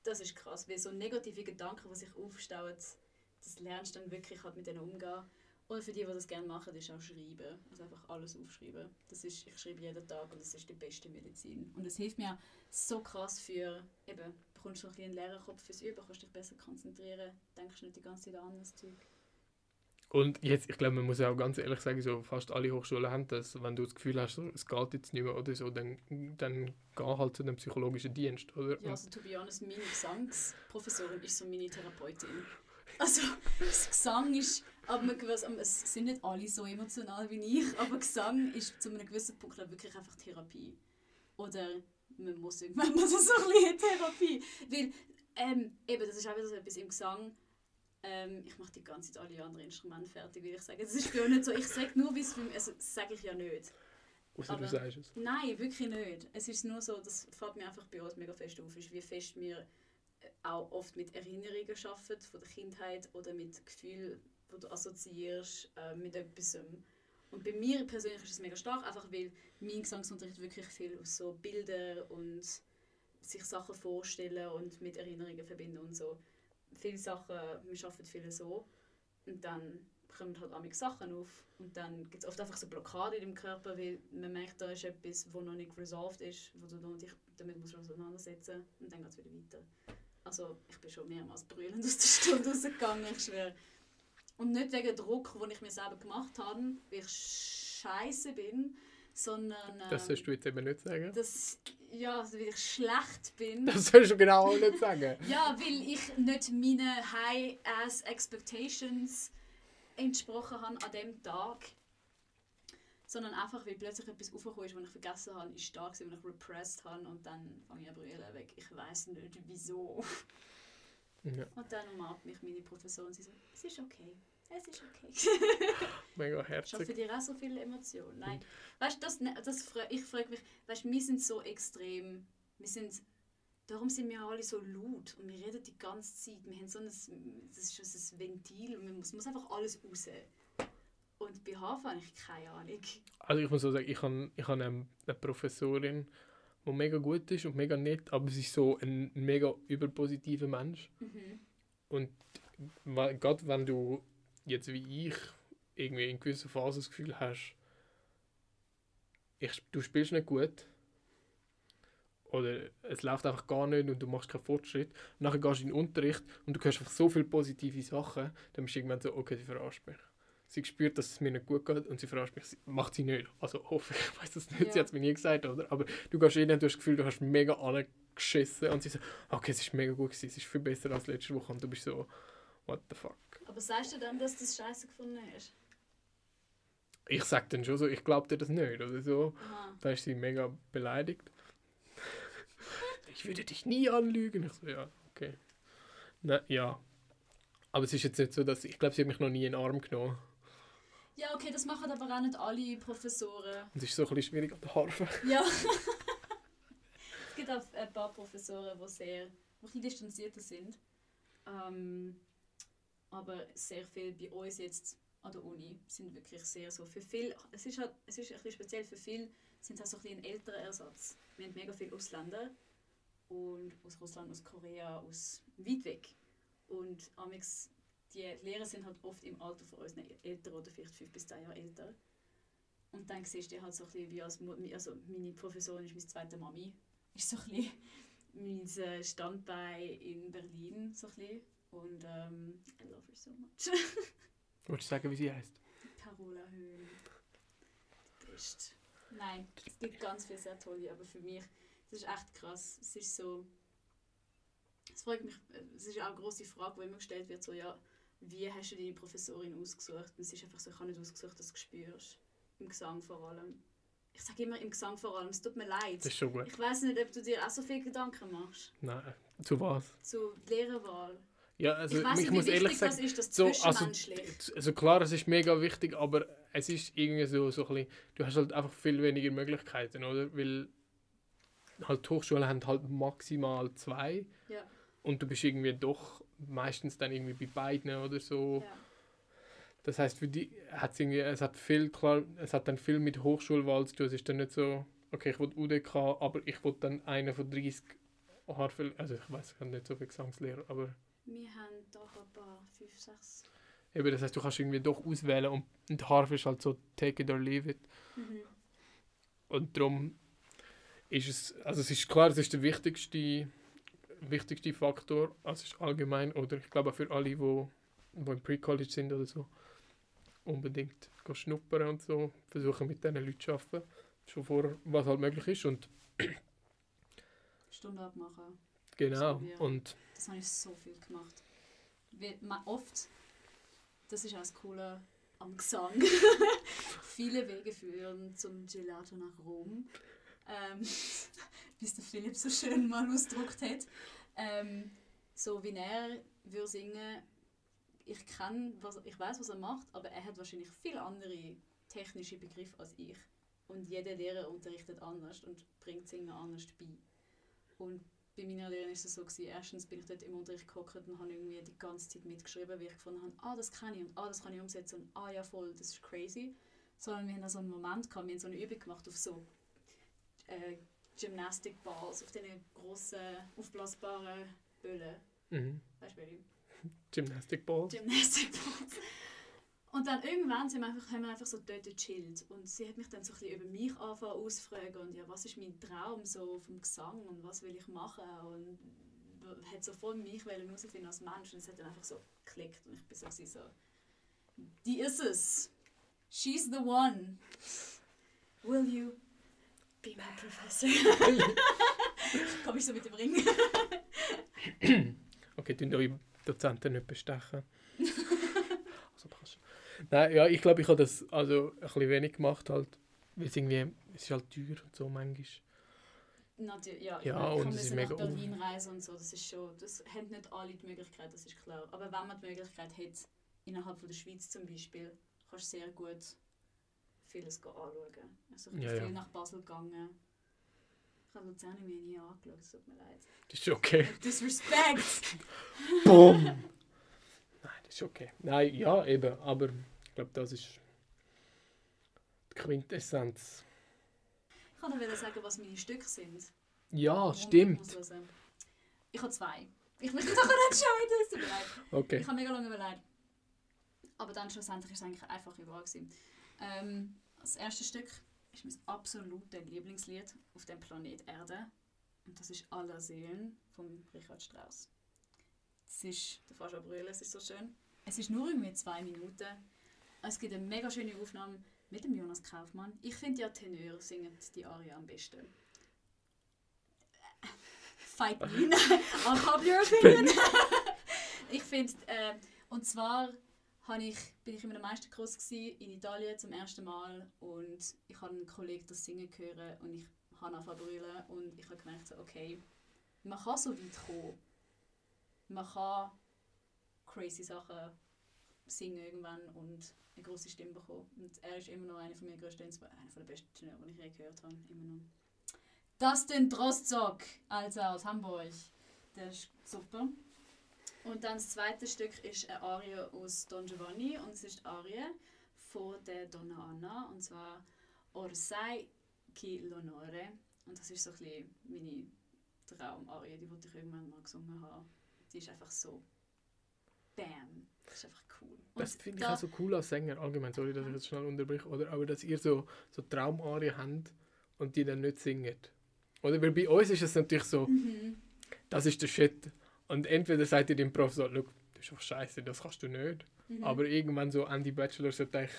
Das ist krass, weil so negative Gedanken, die sich aufstauen, das lernst du dann wirklich halt mit denen umgehen. Oder für die, die das gerne machen, ist auch schreiben. Also einfach alles aufschreiben. Das ist, ich schreibe jeden Tag und das ist die beste Medizin. Und es hilft mir so krass für, eben, bekommst du noch ein bisschen einen leeren Kopf fürs Üben, kannst dich besser konzentrieren, denkst nicht die ganze Zeit an das Zeug. Und jetzt, ich glaube, man muss auch ganz ehrlich sagen, so fast alle Hochschulen haben das. Wenn du das Gefühl hast, so, es geht jetzt nicht mehr oder so, dann, dann geh halt zu dem psychologischen Dienst, oder? Ja, also to be honest, meine Gesangsprofessorin ist so meine Therapeutin. Also, das Gesang ist, aber man gewusst, es sind nicht alle so emotional wie ich, aber Gesang ist zu einem gewissen Punkt wirklich einfach Therapie. Oder man muss irgendwann mal so ein bisschen Therapie. Weil, ähm, eben, das ist auch wieder so etwas im Gesang, ähm, ich mache die ganze Zeit alle anderen Instrumente fertig, will ich sagen. Das ist uns nicht so, ich sage nur, wie es für mich, also das sage ich ja nicht. Außer du sagst es. Nein, wirklich nicht. Es ist nur so, das fällt mir einfach bei uns mega fest auf, ist, wie fest wir äh, auch oft mit Erinnerungen arbeiten von der Kindheit oder mit Gefühlen, die du assoziierst äh, mit etwas. Und bei mir persönlich ist es mega stark, einfach weil mein Gesangsunterricht wirklich viel aus so Bildern und sich Sachen vorstellen und mit Erinnerungen verbinden und so. Viele Sachen, wir arbeiten viele so und dann kommen halt auch Sachen auf und dann gibt es oft einfach so Blockaden im Körper, weil man merkt, da ist etwas, das noch nicht resolved ist, wo du dich damit musst auseinandersetzen und dann geht es wieder weiter. Also ich bin schon mehrmals brüllend aus der Stunde rausgegangen, ich schwöre. Und nicht wegen Druck, den ich mir selber gemacht habe, weil ich scheiße bin, sondern Das ähm, sollst du jetzt eben nicht sagen. dass, ja, weil ich schlecht bin. Das sollst du genau nicht sagen. Ja, weil ich nicht meinen High-Ass Expectations entsprochen habe an dem Tag. Sondern einfach, weil plötzlich etwas aufgekommen ist, was ich vergessen habe, ist da gewesen, was ich repressed habe und dann fange ich an brüllen weg. Ich weiß nicht wieso. Ja, Und dann umarmt mich meine Professorin und sie so, es ist okay. Es ist okay. mega Ich schaffe herzig. dir auch so viele Emotionen. Nein. Weißt du, das, ne- das, ich frage mich, weißt du, wir sind so extrem, wir sind, darum sind wir alle so laut und wir reden die ganze Zeit. Wir haben so ein, das ist so ein Ventil und man muss, muss einfach alles raus. Und bei HV habe ich keine Ahnung. Also ich muss so sagen, ich habe ich hab eine, eine Professorin, die mega gut ist und mega nett, aber sie ist so ein mega überpositiver Mensch. Mhm. Und gerade wenn du jetzt wie ich irgendwie in gewissen Phasen das Gefühl hast, ich, du spielst nicht gut oder es läuft einfach gar nicht und du machst keinen Fortschritt. Und nachher gehst du in den Unterricht und du hörst einfach so viele positive Sachen, dann bist du irgendwann so, okay, sie verarscht mich. Sie spürt, dass es mir nicht gut geht und sie verarscht mich. Macht sie nicht. Also hoffe ich, ich weiß das nicht, Ja. sie hat es mir nie gesagt, oder? Aber du gehst rein und du hast das Gefühl, du hast mega angeschissen und sie so, okay, es ist mega gut gewesen, es ist viel besser als letzte Woche und du bist so, what the fuck. Aber sagst du dann, dass du das scheiße gefunden hast? Ich sag dann schon so, ich glaube dir das nicht oder so. Aha. Da ist sie mega beleidigt. ich würde dich nie anlügen. Ich so, ja, okay. Na, ja. Aber es ist jetzt nicht so, dass ich glaube, sie hat mich noch nie in den Arm genommen. Ja, okay, das machen aber auch nicht alle Professoren. Und es ist so ein bisschen schwierig an der Harfe. Ja. es gibt auch ein paar Professoren, die sehr die distanzierter sind. Ähm, aber sehr viel bei uns jetzt an der Uni sind wirklich sehr so. Für viel, es ist halt, es ist ein bisschen speziell, für viele sind es auch so ein, ein älterer Ersatz. Wir haben mega viele Ausländer und aus Russland, aus Korea, aus weit weg. Und amix, die Lehrer sind halt oft im Alter von uns älter oder vielleicht fünf bis zehn Jahre älter. Und dann siehst du halt so ein bisschen wie als also meine Professorin ist meine zweite Mami. Ist so ein bisschen mein äh, Standbein in Berlin. So ein bisschen. Und ähm, I love her so much. Wolltest du sagen, wie sie heißt? Carola Höhn. Die Beste. Nein, es gibt ganz viele sehr tolle, aber für mich, das ist echt krass. Es ist so. Es fragt mich, es ist auch eine grosse Frage, die immer gestellt wird: so, ja, wie hast du deine Professorin ausgesucht? Und es ist einfach so, ich habe nicht ausgesucht, dass du es spürst. Im Gesang vor allem. Ich sage immer im Gesang vor allem, es tut mir leid. Das ist schon gut. Ich weiß nicht, ob du dir auch so viele Gedanken machst Nein. Zu was? zu Lehrerwahl. Ja, also ich weiß ich nicht, wie muss wichtig ehrlich sagen, das ist, das so, also, also klar, es ist mega wichtig, aber es ist irgendwie so, so ein bisschen, du hast halt einfach viel weniger Möglichkeiten, oder? Weil halt die Hochschulen haben halt maximal zwei ja, und du bist irgendwie doch meistens dann irgendwie bei beiden oder so. ja. Das heißt, für die hat es irgendwie, es hat viel, klar, es hat dann viel mit Hochschulwahl zu tun. Es ist dann nicht so, okay, ich will UDK, aber ich will dann einen von 30 Harfel, also ich weiß, ich habe nicht so viel Gesangslehrer, aber Wir haben doch ein paar, fünf, sechs. eben, das heißt, du kannst irgendwie doch auswählen und, und Harfe ist halt so take it or leave it. Mhm. Und darum ist es, also es ist klar, es ist der wichtigste, wichtigste Faktor, also es ist allgemein, oder ich glaube auch für alle, die wo, wo im Pre-College sind oder so, unbedingt schnuppern und so, versuchen mit diesen Leuten zu arbeiten, schon vor, was halt möglich ist und Stunde abmachen. Genau, So, und Das habe ich so viel gemacht. Man oft, das ist auch das Coole am Gesang, viele Wege führen zum Gelato nach Rom. Ähm, wie es der Philipp so schön mal ausgedrückt hat. Ähm, so wie er würde singen, ich kann, was, ich weiß, was er macht, aber er hat wahrscheinlich viel andere technische Begriffe als ich. Und jeder Lehrer unterrichtet anders und bringt Singen anders bei. Und bei meiner Lehrerin ist es so gewesen, erstens bin ich dort im Unterricht gehockt und habe irgendwie die ganze Zeit mitgeschrieben, wie ich gefunden habe, ah, das kann ich und ah, das kann ich umsetzen und ah, ja voll, das ist crazy. Sondern wir haben dann so einen Moment gehabt, wir haben so eine Übung gemacht auf so äh, Gymnastic Balls, auf diesen grossen, aufblasbaren Böllen. mhm. Weißt du. Gymnastic Balls. Und dann irgendwann sind wir einfach, haben wir einfach so dort gechillt. Und sie hat mich dann so ein bisschen über mich angefangen auszufragen und ja, was ist mein Traum so vom Gesang und was will ich machen und hat so voll mich herausfinden als Mensch und es hat dann einfach so geklickt und ich bin so, so die ist es. She's the one. Will you be my professor? Komm ich so mit dem Ring. Okay, tun eure Dozenten nicht bestechen. Nein, ja, ich glaube, ich habe das also ein bisschen wenig gemacht halt, weil es irgendwie, es ist halt teuer und so manchmal. Natürlich, ja, Ja, meine, ich und es ist nach mega Berlin reisen und so, das ist schon, das haben nicht alle die Möglichkeit, das ist klar. Aber wenn man die Möglichkeit hat, innerhalb von der Schweiz zum Beispiel, kannst du sehr gut vieles anschauen. Also ich bin Ja, viel ja. nach Basel gegangen. Ich habe Luzern mir nie angeschaut, es tut mir leid. Das ist okay. Disrespect! Bumm! Ist okay. Nein, ja, eben, aber ich glaube, das ist die Quintessenz. Ich kann dir sagen, was meine Stücke sind. Ja, ich stimmt. Ich habe zwei. Ich will mich nachher entscheiden, es. Okay. Ich habe mega lange überlegt. Aber dann schlussendlich war es eigentlich einfach überall. Gewesen. Ähm, das erste Stück ist mein absolutes Lieblingslied auf dem Planet Erde. Und das ist Aller Seelen von Richard Strauss. Es ist, du fährst brüllen, es ist so schön. Es ist nur irgendwie zwei Minuten. Es gibt eine mega schöne Aufnahme mit dem Jonas Kaufmann. Ich finde ja Tenör singen die Aria am besten. Fight me, unpopular opinion. ich finde, äh, und zwar ich, bin ich in einem Meisterkurs in Italien zum ersten Mal und ich habe einen Kollegen das Singen gehört und ich habe angefangen zu brüllen und ich habe gemerkt, so, okay, man kann so weit kommen. Man kann crazy Sachen singen irgendwann und eine große Stimme bekommen. Und er ist immer noch einer von meinen größten, einer der besten die ich je gehört habe. Immer noch. Dustin Drostzok, also aus Hamburg. Der ist super. Und dann das zweite Stück ist eine Arie aus Don Giovanni und es ist die Arie von der Donna Anna und zwar Orsai chi l'onore und das ist so ein bisschen meine Traumarie, die wollte ich irgendwann mal gesungen haben. Die ist einfach so Bam. Das ist einfach cool. Und das finde ich da, auch so cool als Sänger allgemein, sorry, dass ich jetzt schnell unterbreche, oder? Aber dass ihr so, so Traumarien habt und die dann nicht singt. Oder? Weil bei uns ist es natürlich so, mhm. das ist der Shit. Und entweder seid ihr dem Prof so, das ist doch scheiße, das kannst du nicht. Mhm. Aber irgendwann so Ende Bachelor sollte eigentlich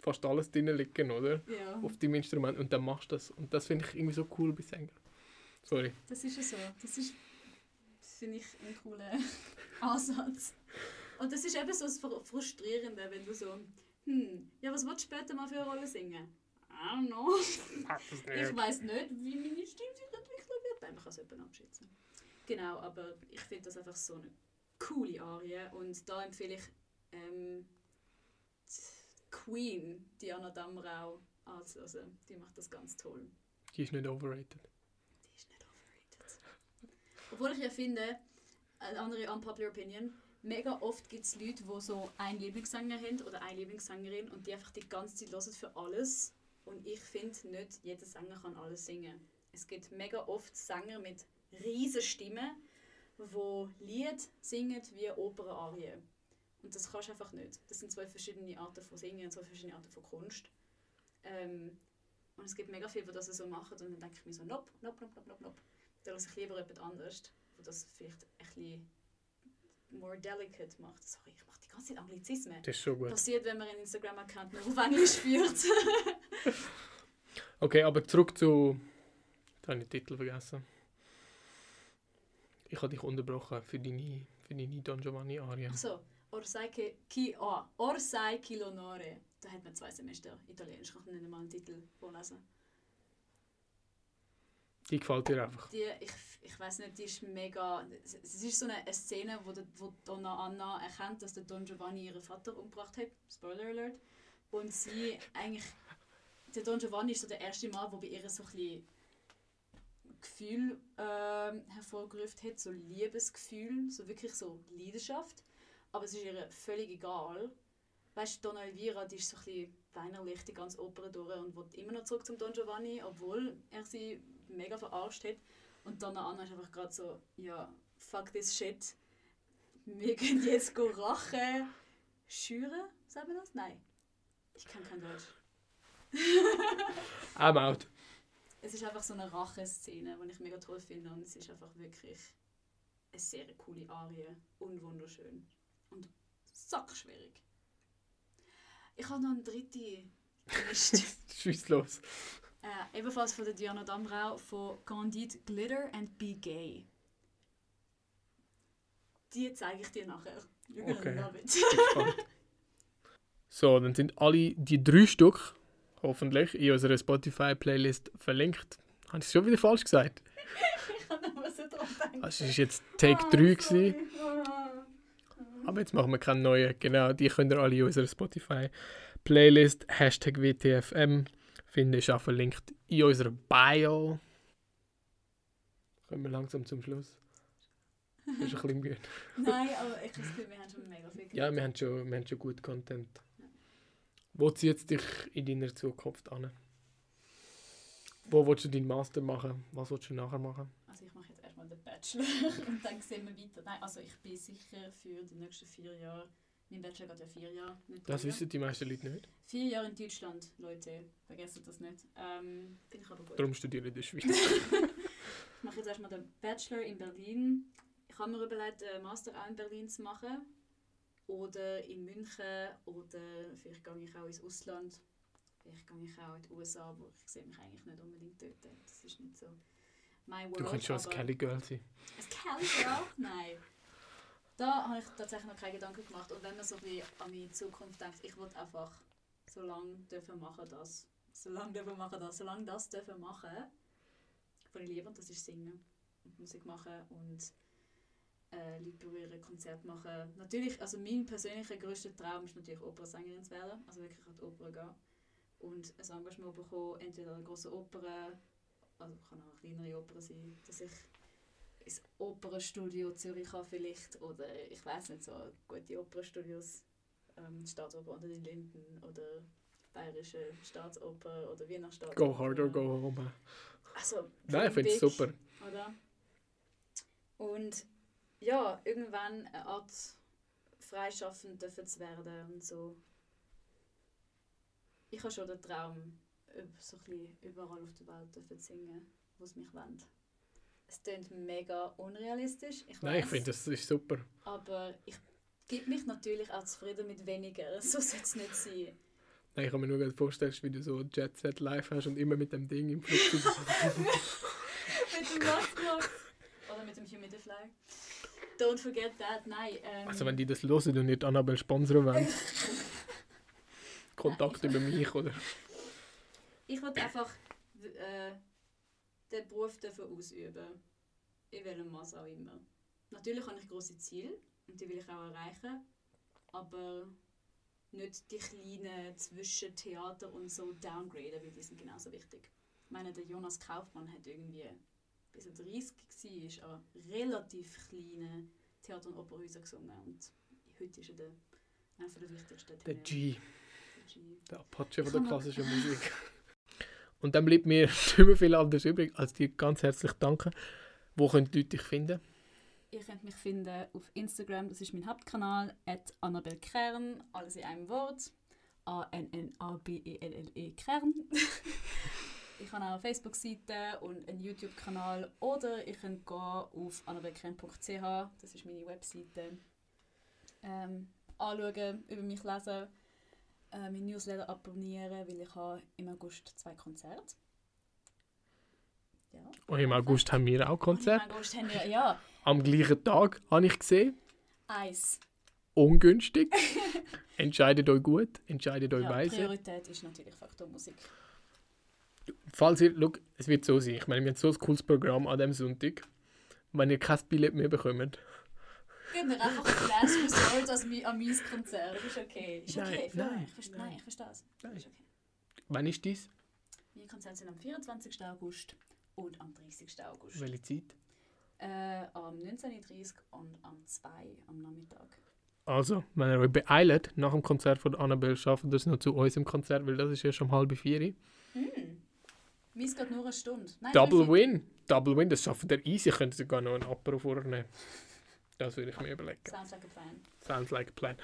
fast alles drin liegen, oder? Ja. Auf dem Instrument. Und dann machst du das. Und das finde ich irgendwie so cool bei Sänger. Sorry. Das ist ja so. Das ist, finde ich, ein cooler Ansatz. Und das ist eben so das Frustrierende, wenn du so, hm, ja, was willst du später mal für eine Rolle singen? I don't know. ich weiß nicht, wie meine Stimme sich entwickeln wird. Nein, man kann es eben abschätzen. Genau, aber ich finde das einfach so eine coole Arie und da empfehle ich ähm, Queen, Diana Damrau, anzuhören. Die macht das ganz toll. Die ist nicht overrated. Die ist nicht overrated. Obwohl ich ja finde, eine andere unpopular Opinion, mega oft gibt es Leute, die so einen Lieblingssänger haben oder eine Lieblingssängerin und die einfach die ganze Zeit hören für alles. Und ich finde nicht, jeder Sänger kann alles singen. Es gibt mega oft Sänger mit riesen Stimme, wo Lied singen wie Operarie. Und das kannst du einfach nicht. Das sind zwei verschiedene Arten von Singen, zwei verschiedene Arten von Kunst. Ähm, und es gibt mega viele, die das so machen und dann denke ich mir so, nope, nope, nope, nope, nope, nope. Da lasse ich lieber jemand anderes, der das vielleicht ein bisschen more delicate macht. Sorry, ich mache die ganze Zeit Anglizismen. Das ist schon gut. Passiert, wenn man einen Instagram-Account nur auf Englisch führt. okay, aber zurück zu... Jetzt habe ich den Titel vergessen. Ich habe dich unterbrochen für deine, für deine Don Giovanni Aria. Achso, Orsai chi, oh, Orsai chi l'onore. Da hat man zwei Semester Italienisch. Ich kann nicht mal einen Titel vorlesen. Die gefällt dir einfach? Die, ich ich weiß nicht, die ist mega... Es ist so eine Szene, wo, die, wo Donna Anna erkennt, dass der Don Giovanni ihren Vater umgebracht hat. Spoiler Alert. Und sie eigentlich... Der Don Giovanni ist so der erste Mal, wo bei ihr so ein bisschen Gefühl äh, hervorgerufen hat, so Liebesgefühl, so wirklich so Leidenschaft. Aber es ist ihr völlig egal. Weißt du, Donna Elvira, die ist so ein bisschen weinerlich die ganze Oper durch und will immer noch zurück zum Don Giovanni, obwohl er sie mega verarscht hat. Und Donna Anna ist einfach gerade so, ja, fuck this shit. Wir gehen jetzt Rache schüren, sagen wir das? Nein. Ich kann kein Deutsch. I'm out es ist einfach so eine Rache-Szene, die ich mega toll finde und es ist einfach wirklich eine sehr coole Arie und wunderschön und sackschwierig. Ich habe noch eine dritte gemischt. Schieß los. Äh, ebenfalls von der Diana Damrau von Candide Glitter and Be Gay. Die zeige ich dir nachher. You're okay. love it. so, dann sind alle die drei Stück hoffentlich, in unserer Spotify-Playlist verlinkt. Habe ich es schon wieder falsch gesagt? ich habe noch was drauf denken. Das war jetzt Take oh, 3. Gewesen. Aber jetzt machen wir keinen neuen. Genau, die könnt ihr alle in unserer Spotify-Playlist Hashtag WTFM finden. Ist auch verlinkt in unserer Bio. Kommen wir langsam zum Schluss. Das ist ein bisschen müde. Nein, aber ich glaube, wir haben schon mega viel Ja, wir haben schon, wir haben schon gut Content. Wo zieht es dich in deiner Zukunft an? Wo willst du deinen Master machen? Was willst du nachher machen? Also ich mache jetzt erstmal den Bachelor und dann sehen wir weiter. Nein, also ich bin sicher für die nächsten vier Jahre Mein Bachelor geht ja vier Jahre. Nicht Das wissen die meisten Leute nicht. Vier Jahre in Deutschland, Leute. Vergessen das nicht. Ähm, Finde ich aber gut. Darum studiere ich in der Schweiz. Ich mache jetzt erstmal den Bachelor in Berlin. Ich habe mir überlegt, einen Master auch in Berlin zu machen. Oder in München. Oder vielleicht gehe ich auch ins Ausland. Vielleicht gehe ich auch in die USA, aber ich sehe mich eigentlich nicht unbedingt dort. Das ist nicht so mein World. Du kannst schon als aber- Kelly Girl sein. Ein Kelly Girl? Nein. Da habe ich tatsächlich noch keine Gedanken gemacht. Und wenn man so bisschen an meine Zukunft denkt, ich will einfach so lange dürfen machen das. So lange dürfen machen das. So lange das dürfen machen, was ich liebe, und das ist singen und Musik machen und äh, Leute berühren, Konzerte machen. Natürlich, also mein persönlicher grösster Traum ist natürlich Opernsängerin zu werden. Also wirklich an die Oper gehen. Und ein Engagement bekommen, entweder an einer grossen Oper, also kann auch eine kleinere Oper sein, dass ich ins Opernstudio Zürich kann vielleicht oder ich weiß nicht so gute Opernstudios ähm, Staatsoper unter den Linden oder Bayerische Staatsoper oder Wiener Staatsoper. Go hard or go home. Also, Nein, ich finde es super. Oder? Und ja, irgendwann eine Art freischaffend dürfen zu werden und so. Ich habe schon den Traum, so ein bisschen überall auf der Welt dürfen zu singen, wo es mich wollen. Es klingt mega unrealistisch, ich Nein, ich finde, das ist super. aber ich gebe mich natürlich auch zufrieden mit weniger, so soll es nicht sein. Nein, ich kann mir nur vorstellen, wie du so Jet Set live hast und immer mit dem Ding im Flugzeug. mit dem Nachtclub oder mit dem Humidifier. Don't forget that, nein. Ähm, also wenn die das hören und nicht Annabelle sponsern wollen. Kontakt über mich, oder? Ich wollte einfach äh, den Beruf dürfen ausüben. In welchem Maß auch immer. Natürlich habe ich große Ziele und die will ich auch erreichen. Aber nicht die kleinen zwischen Theater und so downgraden, weil die sind genauso wichtig. Ich meine, der Jonas Kaufmann hat irgendwie, bis er 30 war, an relativ kleinen Theater- und Operhäusern gesungen. Und heute ist er der, einer der wichtigsten Der Tenöre. G, Der G. der Apache von der klassischen Musik. Und dann bleibt mir nicht mehr viel anderes übrig, als dir ganz herzlich danken. Wo können die Leute dich finden? Ihr könnt mich finden auf Instagram, das ist mein Hauptkanal, at Annabel Kern, alles in einem Wort. A-N-N-A-B-E-L-L-E E Kern. ich habe auch eine Facebook-Seite und einen YouTube-Kanal. Oder ihr könnt gehen auf annabelkern.ch, das ist meine Webseite. Ähm, anschauen, über mich lesen, äh, mein Newsletter abonnieren, weil ich habe im August zwei Konzerte. Ja. Und im August haben wir auch Konzert. Und Im August haben wir, ja, Am gleichen Tag habe ich gesehen. Eis. Ungünstig. entscheidet euch gut, entscheidet euch Ja, weise. Priorität ist natürlich Faktor Musik. Falls ihr, look, es wird so sein. Ich meine, wir haben so ein cooles Programm an diesem Sonntag. Wenn ihr kein Billett mehr bekommt, Gib mir einfach Flash Resort als mi- an mein Konzert. Das ist okay. Ist Nein, okay für nein, mich. Ich nein. Nein, ich verstehe es. Nein. Ist okay. wann ist dies? Meine Konzerte sind am 24. August und am 30. August. Welche Zeit? Äh, am 19.30 Uhr und am 2 Uhr am Nachmittag. Also, wenn ihr euch beeilt, nach dem Konzert von Annabelle, schafft ihr es noch zu unserem Konzert, weil das ist ja schon um halb vier. Hm. Meins geht nur eine Stunde. Nein, Double? Win. Double Win, das schafft ihr easy. Könnt ihr sogar noch einen Apero vornehmen. Das würde ich mir überlegen. Sounds like a plan. Sounds like a plan.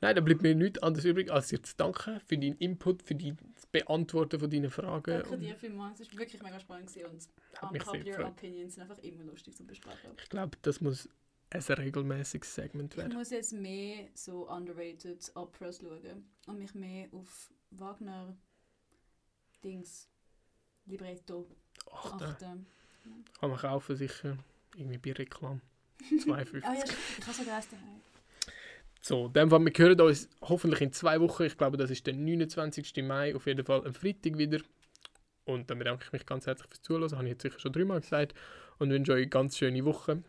Nein, dann bleibt mir nichts anderes übrig, als dir zu danken für deinen Input, für die das Beantworten von deinen Fragen. Danke dir vielmals. Es war wirklich mega spannend und unpopular gefreut. Opinions sind einfach immer lustig zu besprechen. Ich glaube, das muss ein regelmäßiges Segment Ich werden. muss jetzt mehr so underrated Operas schauen und mich mehr auf Wagner Dings Libretto achten. kann man kaufen, sicher. Irgendwie bei Reklam. 2,50. Ah ja, ich habe sogar eins daheim. So, in dem Fall, wir hören uns hoffentlich in zwei Wochen. Ich glaube, das ist der 29. Mai, auf jeden Fall am Freitag wieder. Und dann bedanke ich mich ganz herzlich fürs Zuhören. Das habe ich jetzt sicher schon dreimal gesagt. Und wünsche euch eine ganz schöne Woche.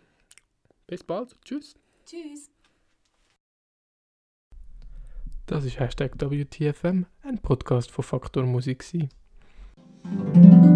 Bis bald. Tschüss. Tschüss. Das ist Hashtag WTFM, ein Podcast von Faktor Musik. gewesen.